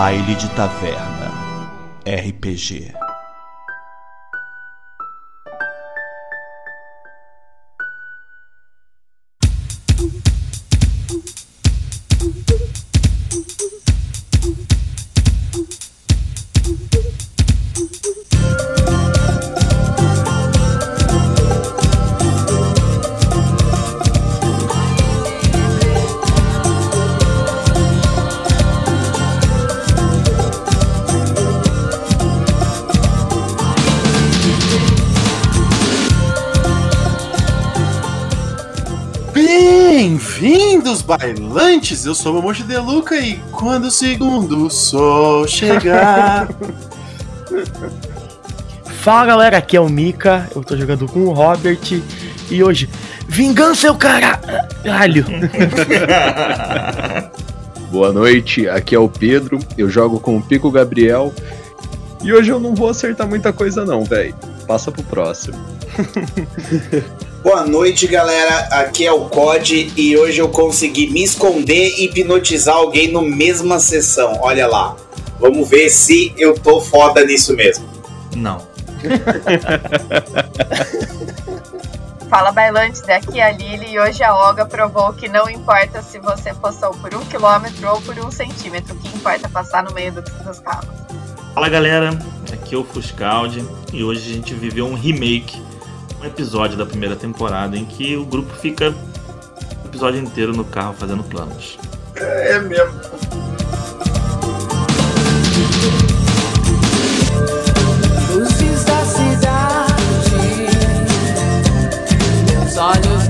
Baile de Taverna RPG. Bailantes! Eu sou o Momoshi Deluca e quando o segundo sol chegar. Fala galera, aqui é o Mika, eu tô jogando com o Robert e hoje, vingança é o caralho! Boa noite, aqui é o Pedro, eu jogo com o Pico Gabriel e hoje eu não vou acertar muita coisa não, velho. Passa pro próximo. Boa noite, galera. Aqui é o COD e hoje eu consegui me esconder e hipnotizar alguém no mesma sessão. Olha lá. Vamos ver se eu tô foda nisso mesmo. Não. Fala bailantes, aqui é a Lili e hoje a Olga provou que não importa se você passou por um quilômetro ou por um centímetro, o que importa é passar no meio dos carros. Fala galera, aqui é o Fuscaldi e hoje a gente viveu um remake episódio da primeira temporada em que o grupo fica o episódio inteiro no carro fazendo planos. É, é mesmo. Luzes da cidade, meus olhos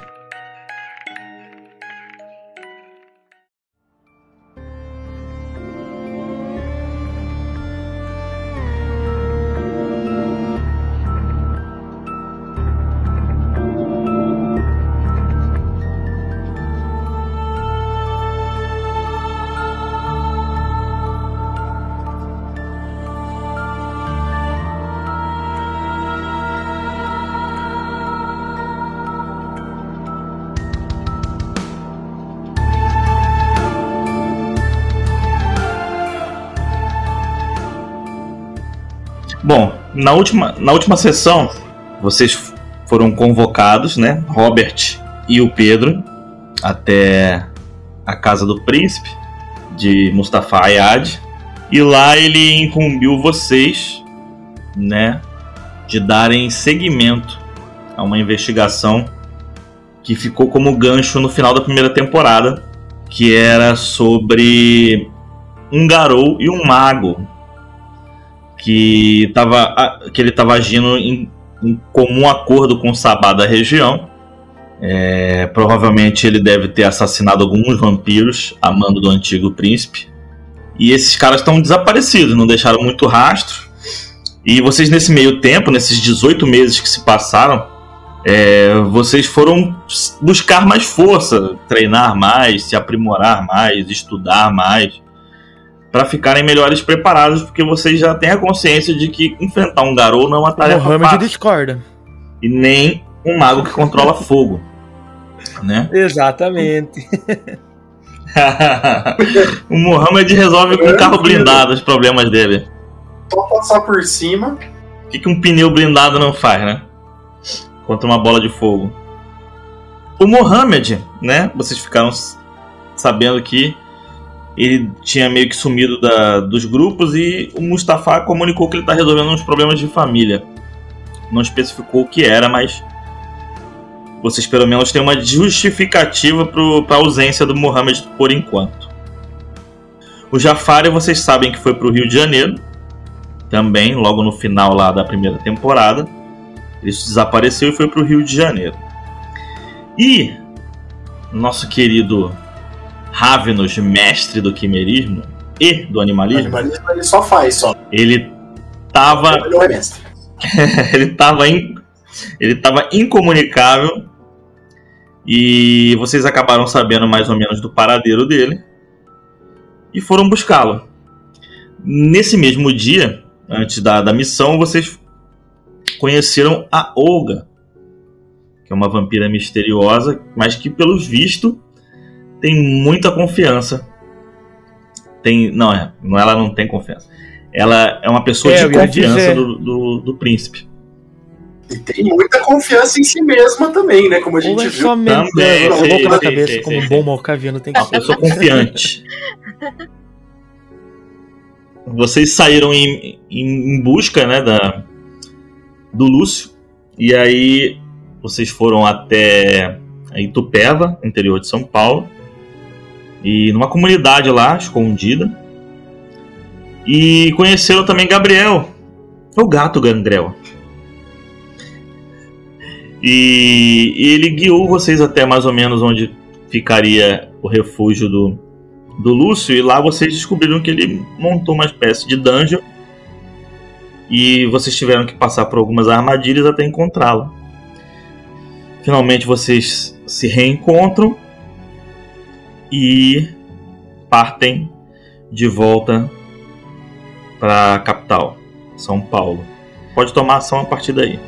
Na última, na última sessão, vocês foram convocados, né? Robert e o Pedro, até a casa do príncipe de Mustafa Ayad. E lá ele incumbiu vocês, né? De darem seguimento a uma investigação que ficou como gancho no final da primeira temporada, que era sobre um garou e um mago que, tava, que ele estava agindo em, em, comum acordo com o Sabá da região. É, provavelmente ele deve ter assassinado alguns vampiros a mando do antigo príncipe. E esses caras estão desaparecidos, não deixaram muito rastro. E vocês, nesse meio tempo, nesses 18 meses que se passaram, é, vocês foram buscar mais força, treinar mais, se aprimorar mais, estudar mais para ficarem melhores preparados, porque vocês já têm a consciência de que enfrentar um garou não é uma tarefa Mohamed fácil. discorda. E nem um mago que controla fogo, né? Exatamente. o Mohamed resolve com um carro blindado os problemas dele. Só passar por cima. O que, que um pneu blindado não faz, né? Contra uma bola de fogo. O Mohamed, né? Vocês ficaram sabendo que ele tinha meio que sumido da, dos grupos e o Mustafa comunicou que ele está resolvendo uns problemas de família. Não especificou o que era, mas vocês pelo menos têm uma justificativa para a ausência do Mohammed por enquanto. O Jafari vocês sabem que foi para o Rio de Janeiro, também logo no final lá da primeira temporada. Ele desapareceu e foi para o Rio de Janeiro. E nosso querido Ravenous, mestre do quimerismo e do animalismo. O animalismo ele só faz, só. Ele tava. Ele não é mestre. ele tava in... ele tava incomunicável E vocês acabaram sabendo mais ou menos do paradeiro dele e foram buscá-lo. Nesse mesmo dia, antes da, da missão, vocês conheceram a Olga, que é uma vampira misteriosa, mas que, pelos vistos, tem muita confiança. Tem, não, é, não, ela não tem confiança. Ela é uma pessoa É, de confiança do, do, do príncipe. E tem muita confiança em si mesma também, né? Como a Ou gente é viu. somente. Também, sim, vou pela sim, cabeça sim, como um bom malcaviano tem que Uma ser. pessoa confiante. Vocês saíram em, em, em busca né, da, do Lúcio. E aí vocês foram até Itupeva, interior de São Paulo. E numa comunidade lá, escondida. E conheceram também Gabriel. O gato Gangrel. E, e ele guiou vocês até mais ou menos onde ficaria o refúgio do, do Lúcio. E lá vocês descobriram que ele montou uma espécie de dungeon. E vocês tiveram que passar por algumas armadilhas até encontrá-lo. Finalmente vocês se reencontram e partem de volta para a capital, São Paulo. Pode tomar ação a partir daí.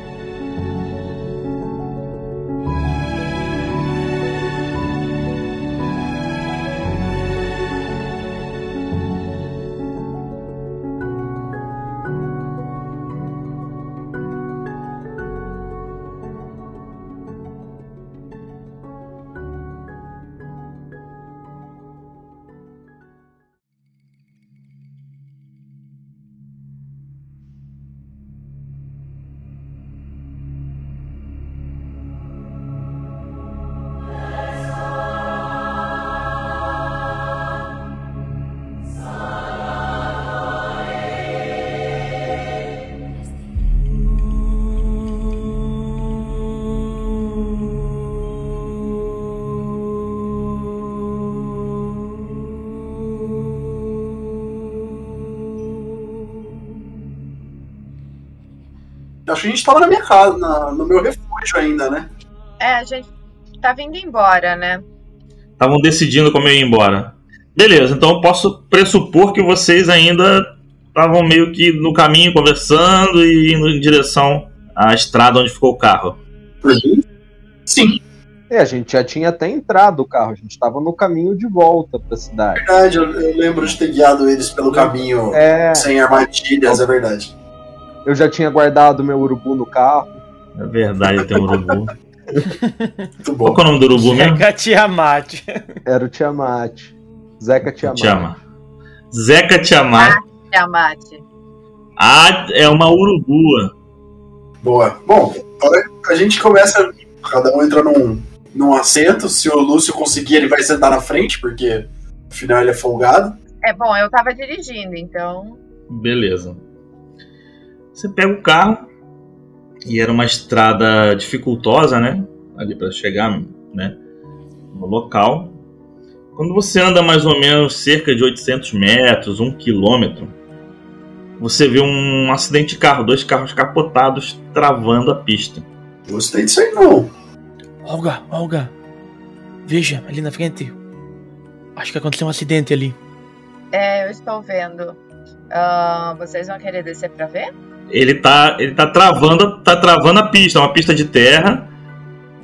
Casa, na- no meu refúgio ainda, né? É, a gente tá vindo embora, né? Estavam decidindo como eu ia embora. Beleza, então eu posso pressupor que vocês ainda estavam meio que no caminho conversando e indo em direção à estrada onde ficou o carro. Sim, É, a gente já tinha até entrado o carro, a gente tava no caminho de volta pra cidade. verdade. Eu, eu lembro de ter guiado eles pelo caminho É, sem armadilhas, é verdade. Eu já tinha guardado meu urubu no carro. É verdade, tem um urubu. Muito Qual bom. que é o nome do urubu mesmo? Pega Tiamat. Era o Tiamat. Zeca Tiamat. Tiamat. Zeca Tiamat. Tiamat. Ah, é uma urubua. Boa. Bom, agora a gente começa. Cada um entra num, num assento. Se o Lúcio conseguir, ele vai sentar na frente, porque afinal ele é folgado. É bom, eu tava dirigindo, então. Beleza. Você pega o carro e era uma estrada dificultosa, né? Ali para chegar, né? No local. Quando você anda mais ou menos cerca de 800 metros, um quilômetro, você vê um acidente de carro, dois carros capotados travando a pista. Gostei disso aí, não. Olga, Olga. Veja, ali na frente. Acho que aconteceu um acidente ali. É, eu estou vendo. Ah, vocês vão querer descer pra ver? Ele tá, ele tá travando, tá travando a pista, é uma pista de terra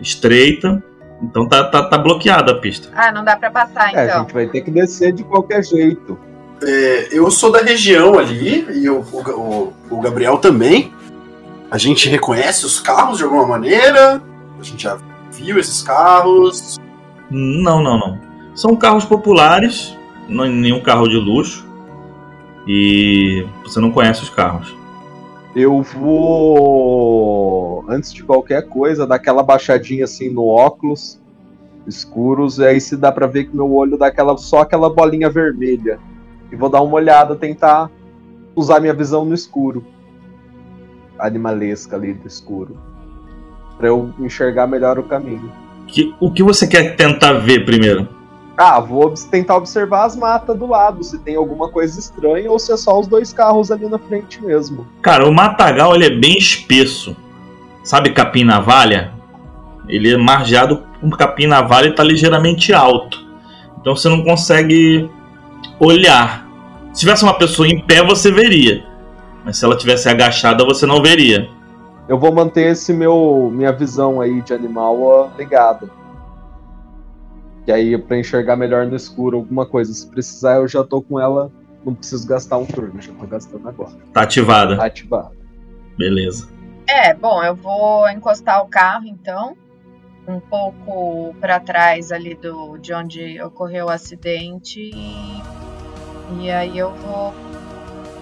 estreita, então tá, tá, tá bloqueada a pista. Ah, não dá pra passar, É, a então. gente vai ter que descer de qualquer jeito. É, eu sou da região ali, e o, o, o Gabriel também. A gente reconhece os carros de alguma maneira. A gente já viu esses carros. Não, não, não. São carros populares, não é nenhum carro de luxo. E você não conhece os carros. Eu vou, antes de qualquer coisa, dar aquela baixadinha assim no óculos escuros, e aí se dá pra ver que meu olho dá aquela, só aquela bolinha vermelha. E vou dar uma olhada, tentar usar minha visão no escuro. Animalesca ali do escuro. Pra eu enxergar melhor o caminho. Que, o que você quer tentar ver primeiro? Ah, vou tentar observar as matas do lado, se tem alguma coisa estranha ou se é só os dois carros ali na frente mesmo. Cara, o matagal ele é bem espesso. Sabe capim navalha? Ele é margeado um capim na vala e tá ligeiramente alto. Então você não consegue olhar. Se tivesse uma pessoa em pé, você veria. Mas se ela tivesse agachada, você não veria. Eu vou manter esse meu minha visão aí de animal ligada. Que aí pra enxergar melhor no escuro alguma coisa. Se precisar, eu já tô com ela. Não preciso gastar um turno, já tô gastando agora. Tá ativada. Tá ativado. Beleza. É, bom, eu vou encostar o carro então, um pouco para trás ali do de onde ocorreu o acidente e, e aí eu vou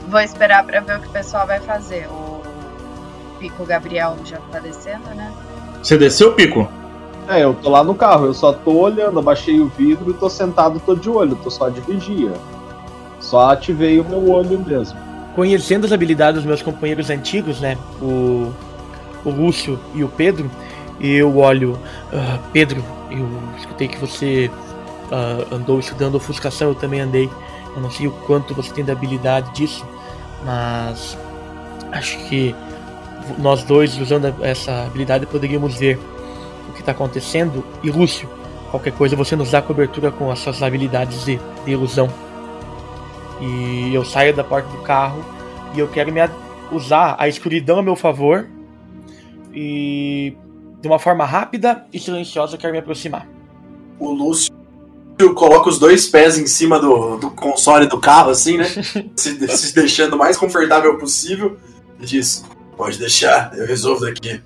vou esperar para ver o que o pessoal vai fazer. O Pico Gabriel já tá descendo, né? Você desceu, Pico? É, eu tô lá no carro, eu só tô olhando, abaixei o vidro e tô sentado, tô de olho, tô só de vigia. Só ativei o meu olho mesmo. Conhecendo as habilidades dos meus companheiros antigos, né? O, o Lúcio e o Pedro, eu olho. "Ah, Pedro, eu escutei que você ah, andou estudando ofuscação, eu também andei. Eu não sei o quanto você tem da habilidade disso, mas acho que nós dois, usando essa habilidade, poderíamos ver que está acontecendo. E Lúcio, qualquer coisa você nos dá cobertura com as suas habilidades de, de ilusão. E eu saio da porta do carro e eu quero me usar a escuridão a meu favor e de uma forma rápida e silenciosa eu quero me aproximar. O Lúcio coloca os dois pés em cima do, do console do carro, assim, né? se, se deixando o mais confortável possível. E diz: Pode deixar, eu resolvo daqui.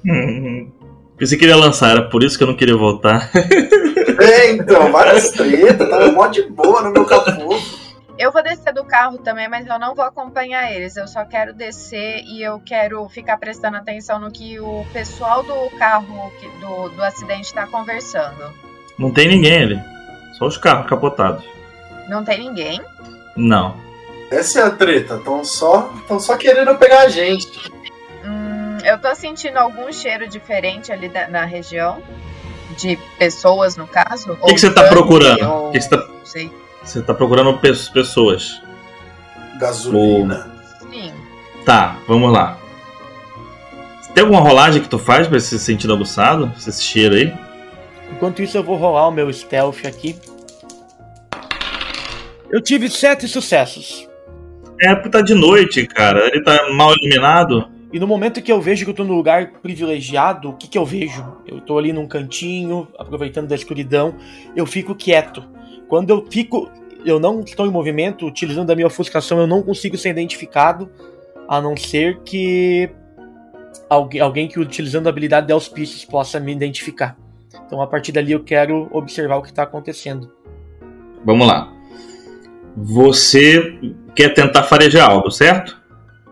Pensei que ele ia lançar, era por isso que eu não queria voltar. É, então, várias tretas, tava mó de boa no meu capô. Eu vou descer do carro também, mas eu não vou acompanhar eles. Eu só quero descer e eu quero ficar prestando atenção no que o pessoal do carro do, do acidente está conversando. Não tem ninguém ali. Só os carros capotados. Não tem ninguém? Não. Essa é a treta, tão só, tão só querendo pegar a gente. Eu tô sentindo algum cheiro diferente ali da- na região. De pessoas, no caso. O que, que você tá procurando? O que que você tá, Não sei. você tá procurando pe- pessoas. Gasolina. Sim. Tá, vamos lá. Tem alguma rolagem que tu faz pra se sentir aguçado? Esse cheiro aí? Enquanto isso eu vou rolar o meu stealth aqui. Eu tive sete sucessos. É porque tá de noite, cara. Ele tá mal iluminado. E no momento que eu vejo que eu tô num lugar privilegiado, o que que eu vejo? Eu tô ali num cantinho, aproveitando da escuridão, eu fico quieto. Quando eu fico, eu não estou em movimento, utilizando a minha ofuscação, eu não consigo ser identificado, a não ser que alguém, alguém que utilizando a habilidade de auspícios possa me identificar. Então a partir dali eu quero observar o que tá acontecendo. Vamos lá. Você quer tentar farejar algo, certo?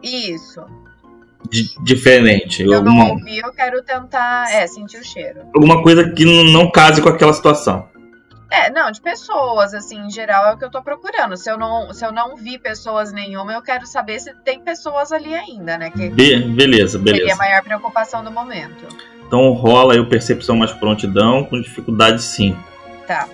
Isso. Di- diferente. Eu não Alguma, ouvi, eu quero tentar, é, sentir o cheiro. alguma coisa que não case com aquela situação. É, não, de pessoas, assim, em geral é o que eu tô procurando. Se eu não, se eu não vi pessoas nenhuma, eu quero saber se tem pessoas ali ainda, né? Que Be- beleza, seria a beleza. maior preocupação do momento. Então rola aí o percepção mais prontidão, com dificuldade sim. Tá.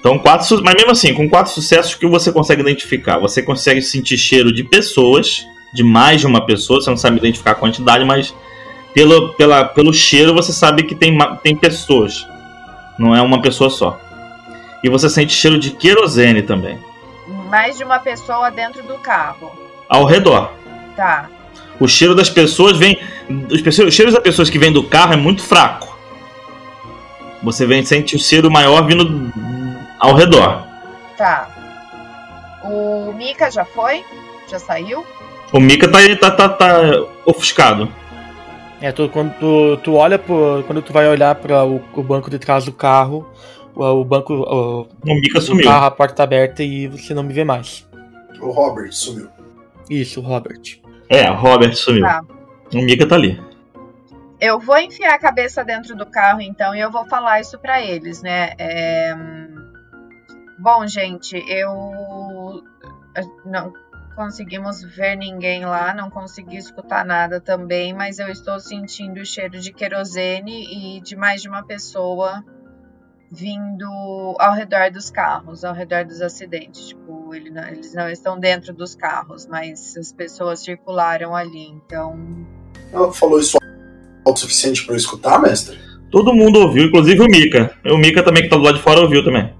Então, quatro, mas mesmo assim, com quatro sucessos, o que você consegue identificar? Você consegue sentir cheiro de pessoas, de mais de uma pessoa, você não sabe identificar a quantidade, mas pelo, pela, pelo cheiro você sabe que tem, tem pessoas, não é uma pessoa só. E você sente cheiro de querosene também, Mais de uma pessoa dentro do carro. ao redor. Tá. O cheiro das pessoas vem. Os, pessoas, os cheiros das pessoas que vêm do carro é muito fraco. Você vem, sente o cheiro maior vindo ao redor. Tá. O Mika já foi? Já saiu? O Mika tá, tá, tá, tá ofuscado. É, tu, quando tu, tu olha pro, quando tu vai olhar para o, o banco de trás do carro, o, o banco o, O Mika sumiu. carro, a porta tá aberta e você não me vê mais. O Robert sumiu. Isso, Robert. É, o Robert sumiu. Tá. O Mika tá ali. Eu vou enfiar a cabeça dentro do carro, então, e eu vou falar isso pra eles, né? É, Bom, gente, eu não conseguimos ver ninguém lá, não consegui escutar nada também, mas eu estou sentindo o cheiro de querosene e de mais de uma pessoa vindo ao redor dos carros, ao redor dos acidentes. Tipo, ele não- eles não estão dentro dos carros, mas as pessoas circularam ali, então Ela falou isso alto o suficiente pra eu escutar, mestre? Todo mundo ouviu, inclusive o Mika. O Mika também, que tá do lado de fora, ouviu também.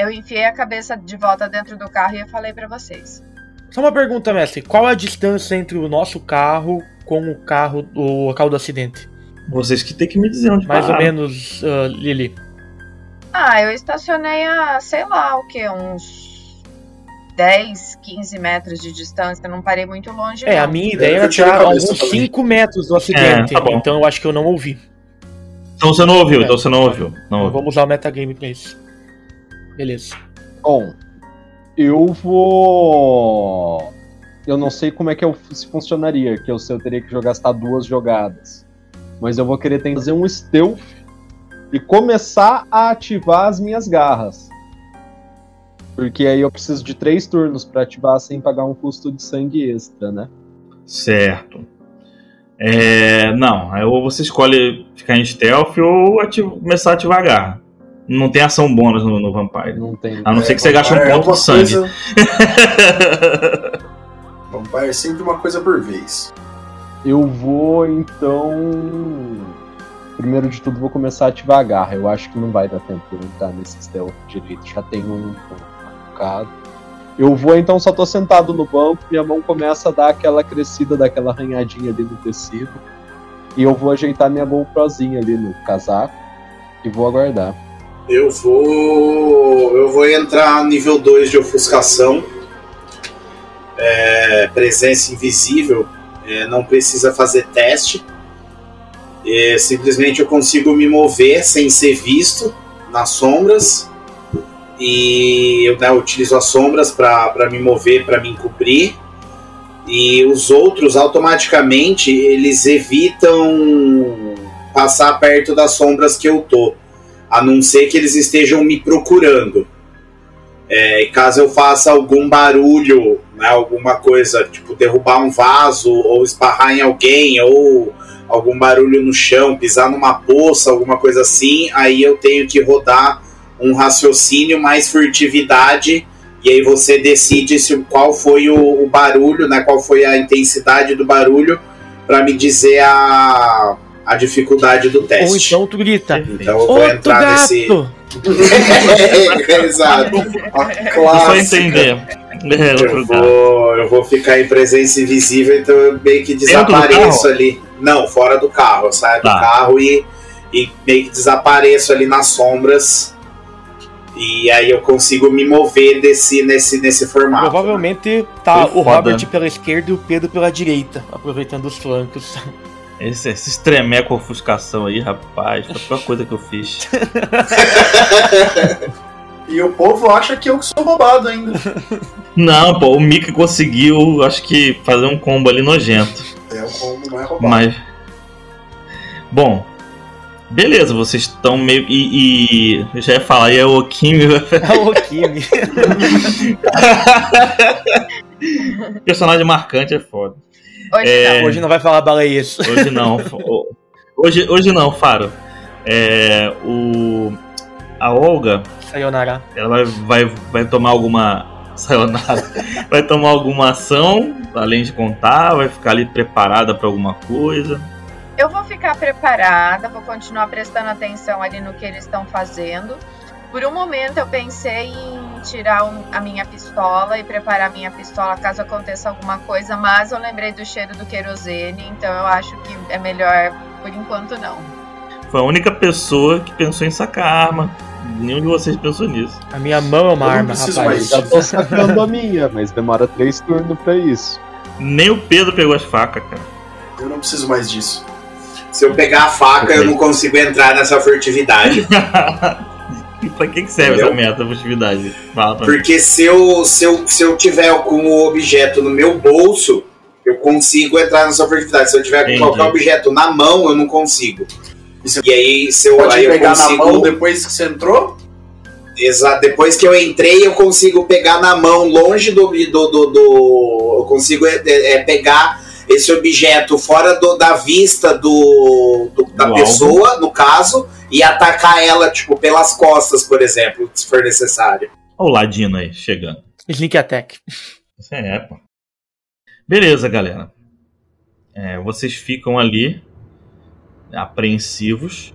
Eu enfiei a cabeça de volta dentro do carro e eu falei pra vocês. Só uma pergunta, mestre. Qual a distância entre o nosso carro com o carro do local do acidente? Vocês que tem que me dizer onde Mais ou pararam. menos, ah, Lili. Ah, eu estacionei a, sei lá, o que, uns 10, 15 metros de distância. Não parei muito longe, É, não. a minha Eu ideia era alguns também. 5 metros do acidente. É, tá bom. então eu acho que eu não ouvi. Então você não ouviu, É. então você não ouviu. Não Então ouviu. vamos usar o metagame pra isso. Beleza. Bom, eu vou. Eu não sei como é que eu, se funcionaria, que eu, eu teria que jogar gastar duas jogadas. Mas eu vou querer tentar fazer um stealth e começar a ativar as minhas garras. Porque aí eu preciso de três turnos pra ativar sem pagar um custo de sangue extra, né? Certo. É, não, aí ou você escolhe ficar em stealth ou ati- começar a ativar a garra. Não tem ação bônus no, no Vampire. Não tem. A não ser que você gaste um é ponto uma de sangue. coisa- Vampire é sempre uma coisa por vez. Eu vou então. Primeiro de tudo, vou começar a ativar a garra. Eu acho que não vai dar tempo de entrar nesse stealth direito. Já tenho um machucado. Eu vou então, só tô sentado no banco, minha mão começa a dar aquela crescida, daquela arranhadinha ali no tecido. E eu vou ajeitar minha GoProzinha ali no casaco e vou aguardar. Eu vou. Eu vou entrar nível 2 de ofuscação. É, presença invisível. É, não precisa fazer teste. É, simplesmente eu consigo me mover sem ser visto nas sombras. E eu né, utilizo as sombras para me mover, para me encobrir. E os outros automaticamente eles evitam passar perto das sombras que eu tô a não ser que eles estejam me procurando. É, caso eu faça algum barulho, né, alguma coisa, tipo derrubar um vaso, ou esbarrar em alguém, ou algum barulho no chão, pisar numa poça, alguma coisa assim, aí eu tenho que rodar um raciocínio mais furtividade, e aí você decide se, qual foi o, o barulho, né, qual foi a intensidade do barulho, para me dizer a, a dificuldade do Ou teste. então tu grita. Então eu vou Outro entrar gato! nesse. Exato. A só entender. Eu vou, eu vou ficar em presença invisível, então eu meio que desapareço ali. Não, fora do carro. Eu saio Tá. do carro e, e meio que desapareço ali nas sombras. E aí eu consigo me mover desse, nesse, nesse formato. Provavelmente tá Foi o foda. Robert pela esquerda e o Pedro pela direita, aproveitando os flancos. Esse, esse estremeco ofuscação aí, rapaz, foi a pior coisa que eu fiz. E o povo acha que eu que sou roubado ainda. Não, pô, o Mika conseguiu, acho que, fazer um combo ali nojento. É o combo mais roubado. Mas. Bom. Beleza, vocês estão meio. E, e- Eu já ia falar, e é o Kimi. Alô, Kimi. Personagem marcante é foda. Hoje É. não. Hoje não vai falar baleias. Hoje não. hoje, hoje não, Faro. É. O. A Olga, Sayonara. ela vai, vai, vai tomar alguma. Sayonara. Vai tomar alguma ação, além de contar, vai ficar ali preparada pra alguma coisa. Eu vou ficar preparada, vou continuar prestando atenção ali no que eles estão fazendo. Por um momento eu pensei em tirar um- a minha pistola e preparar a minha pistola caso aconteça alguma coisa, mas eu lembrei do cheiro do querosene, então eu acho que é melhor por enquanto não. Foi a única pessoa que pensou em sacar a arma. Nenhum de vocês pensou nisso. A minha mão é uma Eu não arma, rapaz. mais. Já tô sacando a minha, mas demora três turnos pra isso. Nem o Pedro pegou as facas, cara. Eu não preciso mais disso. Se eu pegar a faca, eu não consigo entrar nessa furtividade. E pra que, que serve Entendeu? essa meta de atividade? Fala pra mim. Porque se eu, se, eu, se eu tiver o objeto no meu bolso, eu consigo entrar nessa furtividade. Se eu tiver Entendi. qualquer objeto na mão, eu não consigo. E aí, se eu, pode aí eu pegar consigo. na mão depois que você entrou? Exato. Depois que eu entrei, eu consigo pegar na mão, longe do. do, do, do- eu consigo é, é, é, pegar esse objeto fora do- da vista do, do- da Do pessoa, no caso, e atacar ela, tipo, pelas costas, por exemplo, se for necessário. Olha o Ladino aí, chegando. Sneak Attack. É, pô. Beleza, galera. É, vocês ficam ali apreensivos.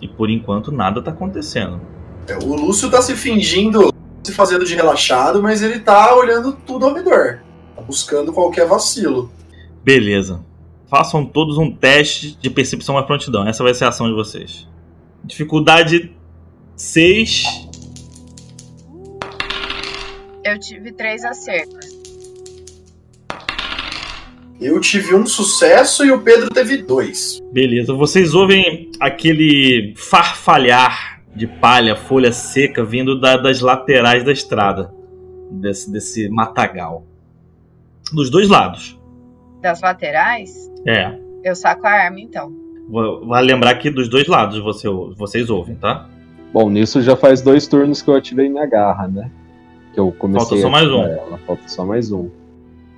E por enquanto nada tá acontecendo. É, o Lúcio tá se fingindo, se fazendo de relaxado, mas ele tá olhando tudo ao redor. Tá buscando qualquer vacilo. Beleza. Façam todos um teste de percepção à prontidão. Essa vai ser a ação de vocês. Dificuldade 6. Eu tive três acertos. Eu tive um sucesso e o Pedro teve dois. Beleza. Vocês ouvem aquele farfalhar de palha, folha seca vindo da- das laterais da estrada. Desse, desse matagal. Dos dois lados. Das laterais, É. eu saco a arma então. Vou- Vale lembrar que dos dois lados você, vocês ouvem, tá? Bom, nisso já faz dois turnos que eu ativei minha garra, né? Que eu comecei Falta só a mais um. Ela. Falta só mais um.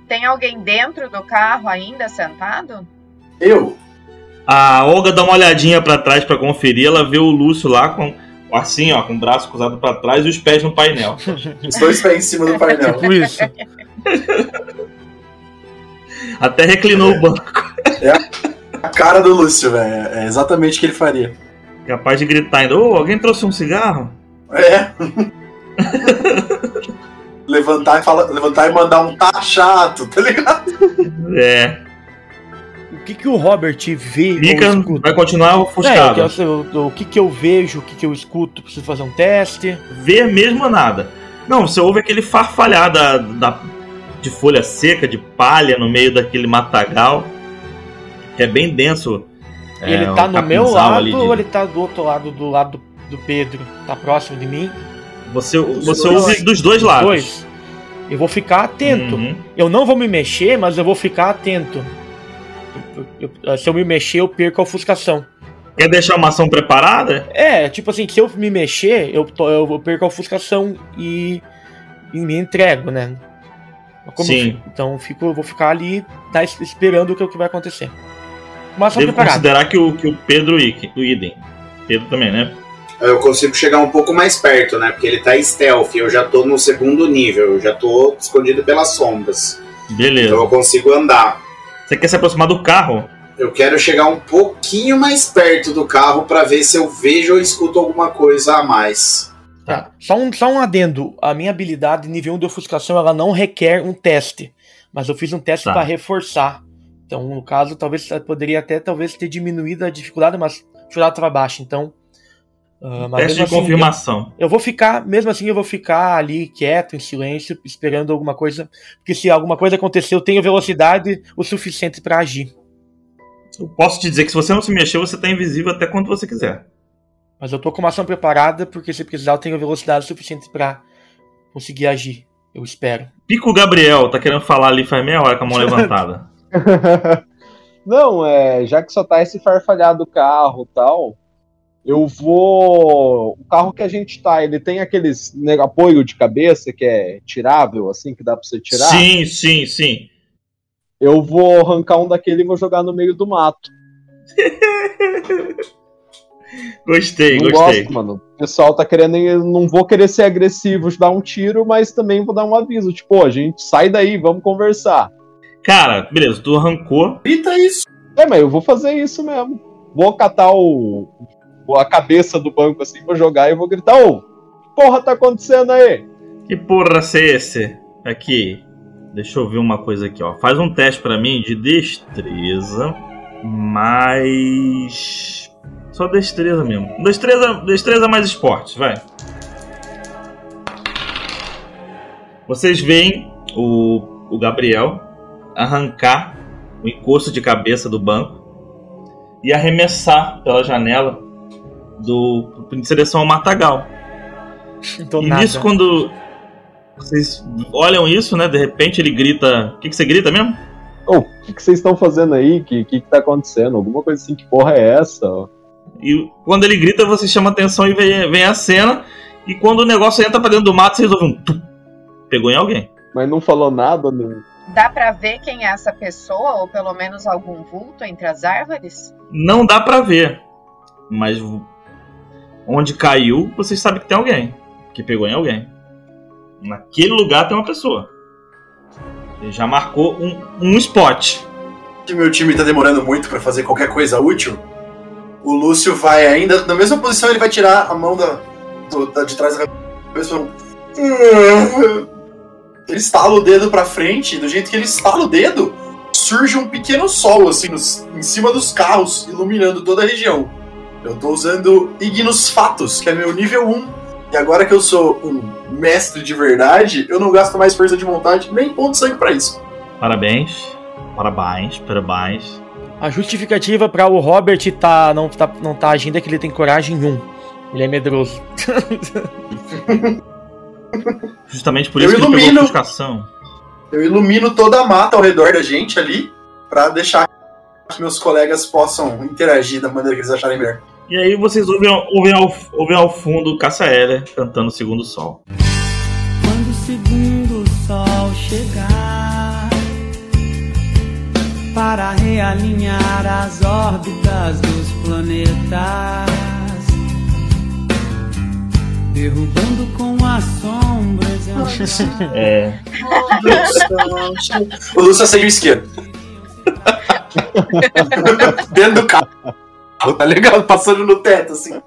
Tem alguém dentro do carro ainda sentado? Eu? A Olga dá uma olhadinha pra trás pra conferir, ela vê o Lúcio lá com assim, ó, com o braço cruzado pra trás e os pés no painel. Os dois pés em cima do painel. Tipo isso. Até reclinou o banco, A cara do Lúcio, velho. É exatamente o que ele faria. capaz de gritar ainda: Ô, alguém trouxe um cigarro? É. levantar, e fala, levantar e mandar um tá chato, tá ligado? É. O que, que o Robert vê escuta? vai continuar É, ofuscado. o, o que, que eu vejo, o que, que eu escuto, preciso fazer um teste. Ver mesmo nada. Não, você ouve aquele farfalhar da, da- de folha seca, de palha no meio daquele matagal, que é bem denso. É, ele um tá no meu lado de- ou ele tá do outro lado, do lado do, Pedro? Tá próximo de mim? Você, você dois. ouve dos dois lados. Dois. Eu vou ficar atento. Uhum. Eu não vou me mexer, mas eu vou ficar atento. Eu- eu- se eu me mexer, eu perco a ofuscação. Quer deixar uma ação preparada? É, tipo assim, se eu me mexer, eu, to- eu perco a ofuscação e, e me entrego, né? Como Sim. eu então eu fico, eu vou ficar ali tá, es- esperando o que, o que vai acontecer. Ação Devo preparada. considerar que o, que o Pedro e o Idem. Pedro também, né? Eu consigo chegar um pouco mais perto, né? Porque ele tá stealth, eu já tô no segundo nível, eu já tô escondido pelas sombras. Beleza. Então eu consigo andar. Você quer se aproximar do carro? Eu quero chegar um pouquinho mais perto do carro pra ver se eu vejo ou escuto alguma coisa a mais. Tá. Só, um, só um adendo. A minha habilidade nível 1 de ofuscação ela não requer um teste. Mas eu fiz um teste Tá. para reforçar. Então, no caso, talvez eu poderia até talvez ter diminuído a dificuldade, mas a dificuldade estava baixa. Então. mas Teste de assim, confirmação. Eu vou ficar, mesmo assim, eu vou ficar ali quieto, em silêncio, esperando alguma coisa. Porque se alguma coisa acontecer, eu tenho velocidade o suficiente para agir. Eu posso te dizer que se você não se mexer, você tá invisível até quando você quiser. Mas eu tô com uma ação preparada, porque se precisar, eu tenho velocidade suficiente para conseguir agir. Eu espero. Pico Gabriel, tá querendo falar ali faz meia hora com a mão levantada. Não, é, já que só tá esse farfalhar do carro e tal, eu vou. O carro que a gente tá, ele tem aqueles né, apoio de cabeça que é tirável, assim, que dá pra você tirar. Sim, sim, sim. Eu vou arrancar um daquele e vou jogar no meio do mato. Gostei, não gostei. gosto, mano. O pessoal tá querendo. eu Não vou querer ser agressivo, dar um tiro, mas também vou dar um aviso. Tipo, "Ô, a gente sai daí, vamos conversar. Cara, beleza, tu arrancou. Grita isso. É, mas eu vou fazer isso mesmo. Vou catar o. a cabeça do banco assim, vou jogar e vou gritar, ô! que Porra, tá acontecendo aí? Que porra é esse? Aqui. Deixa eu ver uma coisa aqui, ó. Faz um teste pra mim de destreza. Mais. Só destreza mesmo. Destreza, destreza mais esportes, vai. Vocês veem o, o Gabriel arrancar o encosto de cabeça do banco e arremessar pela janela do em direção ao matagal. Então, e nada. nisso, quando vocês olham isso, né? De repente ele grita. O que, que você grita mesmo? Ô, o que, que vocês estão fazendo aí? O que, que, que tá acontecendo? Alguma coisa assim, que porra é essa? E quando ele grita, você chama atenção e vem, vem a cena. E quando o negócio entra pra dentro do mato, vocês ouvem um. tum. Pegou em alguém. Mas não falou nada, não. Dá pra ver quem é essa pessoa, ou pelo menos algum vulto entre as árvores? Não dá pra ver. Mas onde caiu, vocês sabem que tem alguém. Que pegou em alguém. Naquele lugar tem uma pessoa. Ele já marcou um, um spot. Se meu time tá demorando muito pra fazer qualquer coisa útil, o Lúcio vai ainda, na mesma posição, ele vai tirar a mão da, do- da- de trás da cabeça. falar, Ele estala o dedo pra frente, do jeito que ele estala o dedo, surge um pequeno sol, assim, nos- em cima dos carros, iluminando toda a região. Eu tô usando Ignus Fatos, que é meu nível 1. E agora que eu sou um mestre de verdade, eu não gasto mais força de vontade nem ponto de sangue pra isso. Parabéns. Parabéns, parabéns. A justificativa para o Robert tá, não, tá, não tá agindo é que ele tem coragem 1. Ele é medroso. Justamente por Eu isso que ele pegou ilumino. ofuscação. Eu ilumino toda a mata ao redor da gente ali, pra deixar que meus colegas possam interagir da maneira que eles acharem melhor. E aí vocês ouvem, ouvem, ao, ouvem ao fundo Caça Heller cantando o Segundo Sol. Quando o segundo sol chegar para realinhar as órbitas dos planetas, derrubando com as sombras. É, O Lúcio acende o isqueiro. Dentro do carro. Tá ligado? Passando no teto, assim.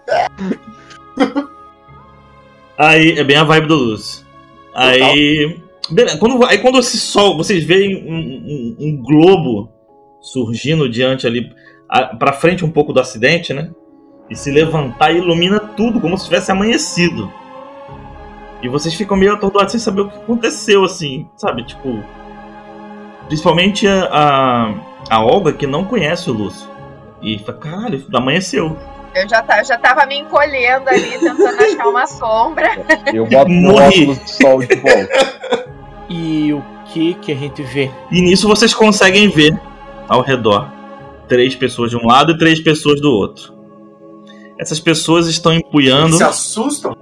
aí é bem a vibe do Lúcio. Aí. beleza, quando, aí quando esse sol, vocês veem um, um- um globo surgindo diante ali, a- pra frente um pouco do acidente, né? E se levantar e ilumina tudo, como se tivesse amanhecido. E vocês ficam meio atordoados sem saber o que aconteceu, assim, sabe? Tipo. Principalmente a, a, a Olga, que não conhece o Lúcio. E fala, caralho, amanheceu. Eu já, tá, eu já tava me encolhendo ali, tentando achar uma sombra. Eu boto óculos de sol de volta. E o que que a gente vê? E nisso vocês conseguem ver ao redor três pessoas de um lado e três pessoas do outro. Essas pessoas estão empunhando. Se assustam.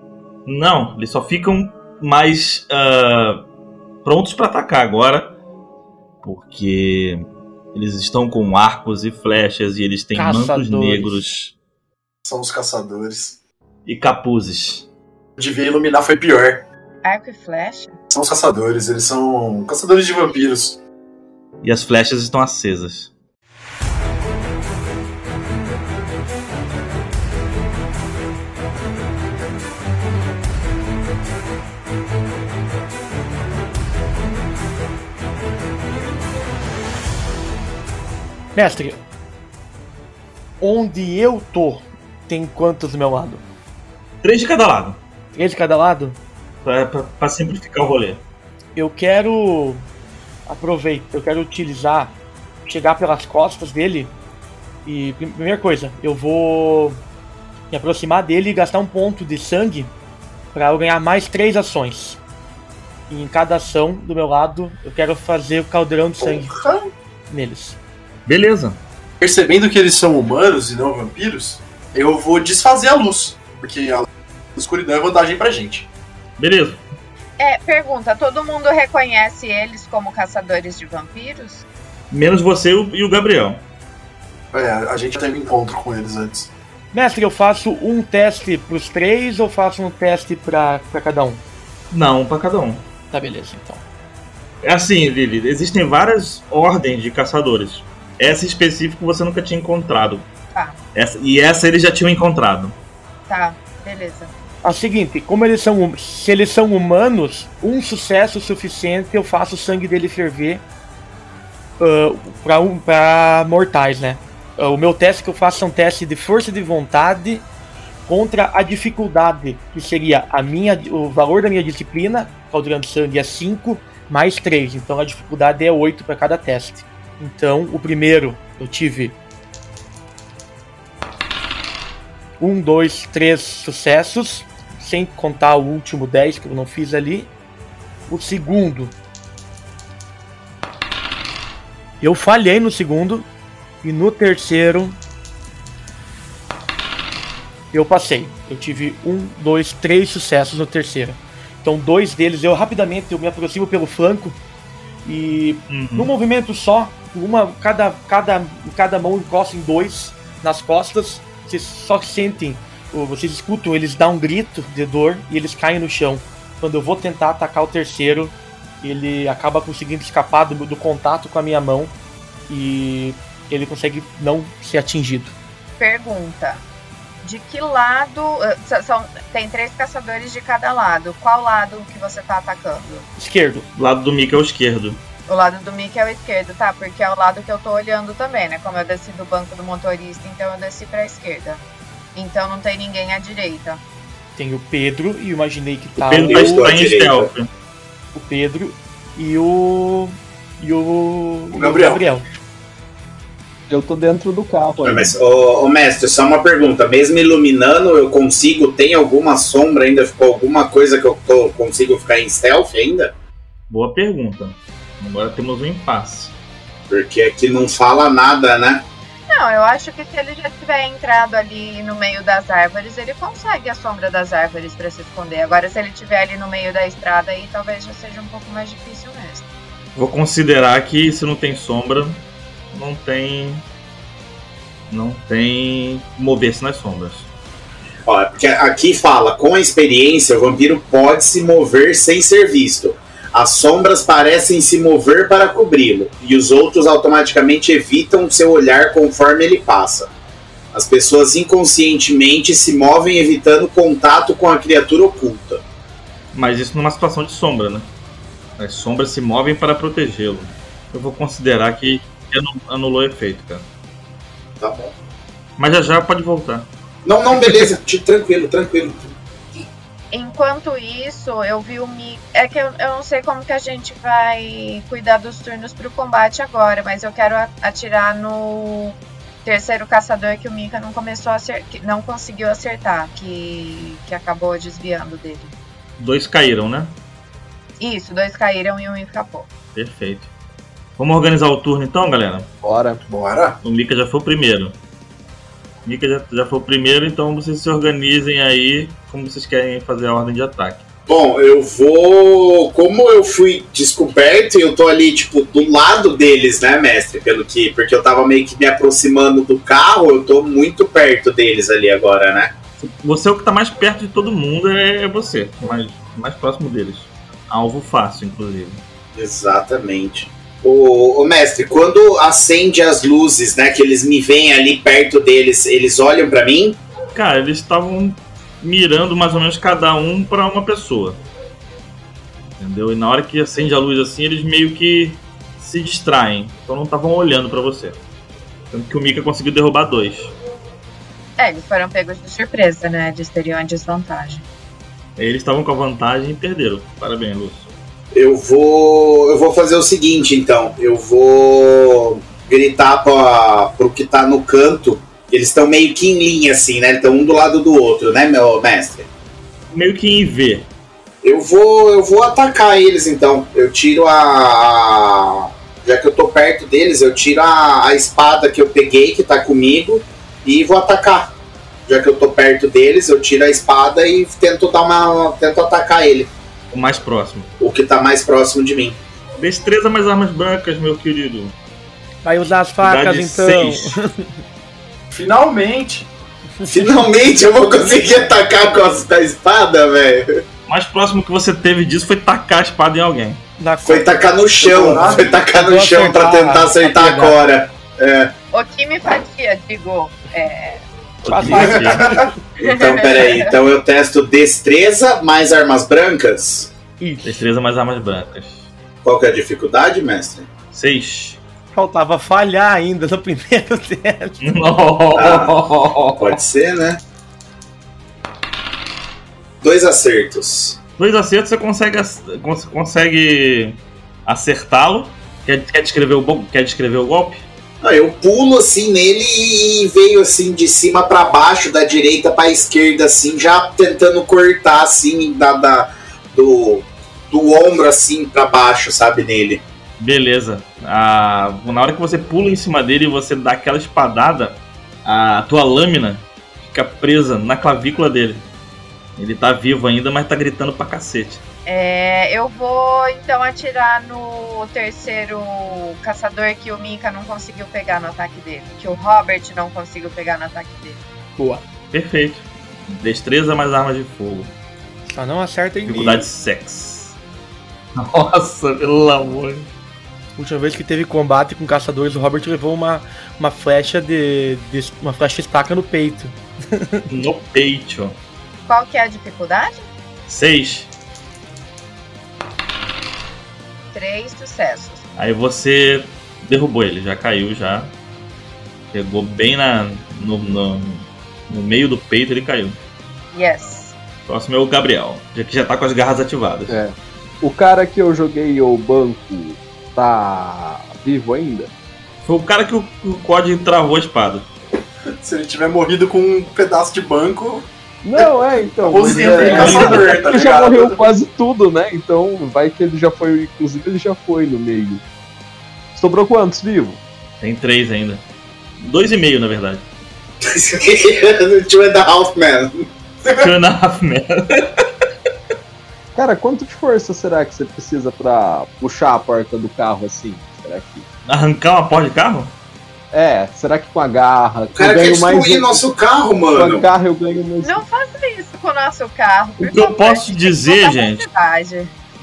Não, eles só ficam mais ah, prontos para atacar agora, porque eles estão com arcos e flechas e eles têm mantos Caçadores. negros São os caçadores. e capuzes. Devia iluminar, foi pior. Arco e flecha? São os caçadores, eles são caçadores de vampiros. E as flechas estão acesas. Mestre, onde eu tô, tem quantos do meu lado? Três de cada lado, Três de cada lado? pra, pra- pra simplificar o rolê. Eu quero aproveitar, eu quero utilizar, chegar pelas costas dele e prim- primeira coisa, eu vou me aproximar dele e gastar um ponto de sangue para eu ganhar mais três ações. E em cada ação do meu lado, eu quero fazer o caldeirão de sangue Porra. neles. Beleza. Percebendo que eles são humanos e não vampiros, eu vou desfazer a luz. Porque a escuridão é vantagem pra gente. Beleza. É, pergunta, todo mundo reconhece eles como caçadores de vampiros? Menos você e o- Gabriel. É, a gente teve encontro com eles antes. Mestre, eu faço um teste pros três ou faço um teste pra, pra cada um? Não, pra cada um. Tá, beleza, então. É assim, Lili, existem várias ordens de caçadores. Essa em específico você nunca tinha encontrado. Tá. Essa, e essa eles já tinham encontrado. Tá, beleza. O seguinte, como eles são, hum- se eles são humanos, um sucesso suficiente eu faço o sangue dele ferver ah, pra, um, mortais, né? Ah, o meu teste que eu faço é um teste de força de vontade contra a dificuldade, que seria a minha, o valor da minha disciplina, caldeirão de sangue é 5, mais 3. Então a dificuldade é 8 para cada teste. Então, o primeiro eu tive um, dois, três sucessos, sem contar o último 10 que eu não fiz ali. O segundo. Eu falhei no segundo. E no terceiro. Eu passei. Eu tive um, dois, três sucessos no terceiro. Então, dois deles eu rapidamente eu me aproximo pelo flanco. E num movimento só, uma cada cada cada mão encosta em dois nas costas. Vocês só sentem, vocês escutam eles dar um grito de dor e eles caem no chão. Quando eu vou tentar atacar o terceiro, ele acaba conseguindo escapar do, do contato com a minha mão e ele consegue não ser atingido. pergunta. De que lado. eh, São, tem três caçadores de cada lado. Qual lado que você tá atacando? Esquerdo. Do lado do Mickey é o esquerdo. O lado do Mickey é o esquerdo, tá? Porque é o lado que eu tô olhando também, né? Como eu desci do banco do motorista, então eu desci pra esquerda. Então não tem ninguém à direita. Tem o Pedro e eu imaginei que tá Pedro eu tá, em stealth. o Pedro e o. E o. O Gabriel. Eu tô dentro do carro aí. Mas, ô, ô, mestre, só uma pergunta. Mesmo iluminando, eu consigo? Tem alguma sombra ainda? Ficou alguma coisa que eu tô, consigo ficar em stealth ainda? Boa pergunta. Agora temos um impasse. Porque aqui não fala nada, né? Não, eu acho que se ele já tiver entrado ali no meio das árvores, ele consegue a sombra das árvores pra se esconder. Agora, se ele tiver ali no meio da estrada, aí talvez já seja um pouco mais difícil mesmo. Vou considerar que se não tem sombra, não tem. Não tem mover-se nas sombras. Ó, é porque aqui fala, com a experiência, o vampiro pode se mover sem ser visto. As sombras parecem se mover para cobri-lo, e os outros automaticamente evitam seu olhar conforme ele passa. As pessoas inconscientemente se movem evitando contato com a criatura oculta. Mas isso numa situação de sombra, né? As sombras se movem para protegê-lo. Eu vou considerar que anu- anulou o efeito, cara. Tá bom. Mas já já pode voltar. Não, não, beleza. Tranquilo, tranquilo. Enquanto isso, eu vi o Mi. É que eu, eu não sei como que a gente vai cuidar dos turnos pro combate agora, mas eu quero atirar no terceiro caçador que o Mika não começou a acer... não conseguiu acertar, que, que acabou desviando dele. Dois caíram, né? Isso, dois caíram e um escapou. Perfeito. Vamos organizar o turno então, galera? Bora. Bora. O Mika já foi o primeiro. O Mika já, já foi o primeiro, então vocês se organizem aí como vocês querem fazer a ordem de ataque. Bom, eu vou. Como eu fui descoberto e eu tô ali, tipo, do lado deles, né, mestre? Pelo que. Porque eu tava meio que me aproximando do carro, eu tô muito perto deles ali agora, né? Você é o que tá mais perto de todo mundo, é é você. Mais, mais próximo deles. Alvo fácil, inclusive. Exatamente. O, mestre, quando acende as luzes, né, que eles me veem ali perto deles, eles olham pra mim? Cara, eles estavam mirando mais ou menos cada um pra uma pessoa. Entendeu? E na hora que acende a luz assim, eles meio que se distraem. Então não estavam olhando pra você. Tanto que o Mika conseguiu derrubar dois. É, eles foram pegos de surpresa, né? Eles teriam a desvantagem. Eles estavam com a vantagem e perderam. Parabéns, Lúcio. Eu vou. Eu vou fazer o seguinte, então. Eu vou gritar pra, pro que tá no canto. Eles estão meio que em linha, assim, né? Estão um do lado do outro, né, meu mestre? Meio que em V. Eu vou. Eu vou atacar eles então. Eu tiro a. Já que eu tô perto deles, eu tiro a, a espada que eu peguei, que tá comigo, e vou atacar. Já que eu tô perto deles, eu tiro a espada e tento dar uma. tento atacar ele. O mais próximo. O que tá mais próximo de mim. Destreza mais armas brancas, meu querido. Vai usar as facas então. seis. Finalmente. Finalmente eu vou conseguir atacar com a, com a espada, velho. O mais próximo que você teve disso foi tacar a espada em alguém. Na Foi tacar no chão. Foi tacar no chão pra acertar tentar a- acertar a Cora. É. O que me fazia, digo, é, Então, peraí. Então eu testo destreza mais armas brancas. Isso. Destreza mais armas brancas. Qual que é a dificuldade, mestre? 6. Faltava falhar ainda no primeiro teste. Pode ser, né? Dois acertos. Dois acertos você consegue, consegue acertá-lo. Quer, quer, descrever o, quer descrever o golpe? Ah, eu pulo assim nele e veio assim de cima pra baixo, da direita pra esquerda, assim, já tentando cortar assim da, da- do, do ombro assim pra baixo, sabe, nele. Beleza. Ah, na hora que você pula em cima dele e você dá aquela espadada, a tua lâmina fica presa na clavícula dele. Ele tá vivo ainda, mas tá gritando pra cacete. é, eu vou então atirar no terceiro caçador que o Mika não conseguiu pegar no ataque dele. Que o Robert não conseguiu pegar no ataque dele. Boa. Perfeito. Destreza mais armas de fogo. Só não acerta em mim. Dificuldade sex. Nossa, pelo amor. última vez que teve combate com caçadores, o Robert levou uma, uma flecha de, de- uma flecha estaca no peito. No peito. Qual que é a dificuldade? 6. Três sucessos. Aí você derrubou ele, já caiu já. Pegou bem na, no, no, no meio do peito ele caiu. Yes. Próximo é o Gabriel, já que já tá com as garras ativadas. É. O cara que eu joguei o banco tá vivo ainda? Foi o cara que o, o COD travou a espada. Se ele tiver morrido com um pedaço de banco, Não, é, então. Ou mas sempre é, caçador, tá ele já morreu quase tudo, né? Então vai que ele já foi. Inclusive ele já foi no meio. Sobrou quantos vivo? Tem três ainda. Dois e meio, na verdade. Two and a half man. Two and a half man. Cara, quanto de força será que você precisa pra puxar a porta do carro assim? Será que. Arrancar uma porta de carro? É, será que com a garra? O cara eu quer ganho mais. destruir nosso carro, Com a mano. garra eu ganho mais. Não faça isso com o nosso carro. O que eu posso dizer, gente?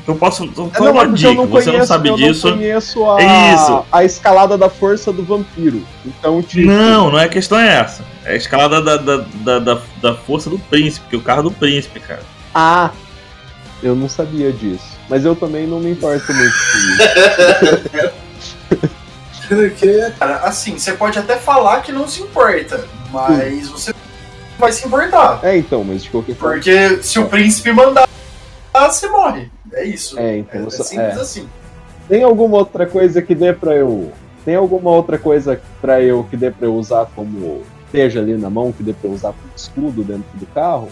Eu posso. Tô É, falando uma porque eu dica, não você não conheço- sabe eu disso. não conheço a, É isso. a escalada da força do vampiro. Então, tipo. Não, não é a questão é essa. É a escalada da, da, da, da, da força do príncipe, que é o carro do príncipe, cara. Ah! Eu não sabia disso. Mas eu também não me importo muito com isso. cara, assim, você pode até falar que não se importa, mas você vai se importar. É, então, mas de qualquer forma. Porque se o príncipe mandar, você morre. É isso. É, então. É, só- simples é. assim. Tem alguma outra coisa que dê pra eu. Tem alguma outra coisa pra eu que dê pra eu usar como. Esteja ali na mão, que dê pra eu usar como escudo dentro do carro?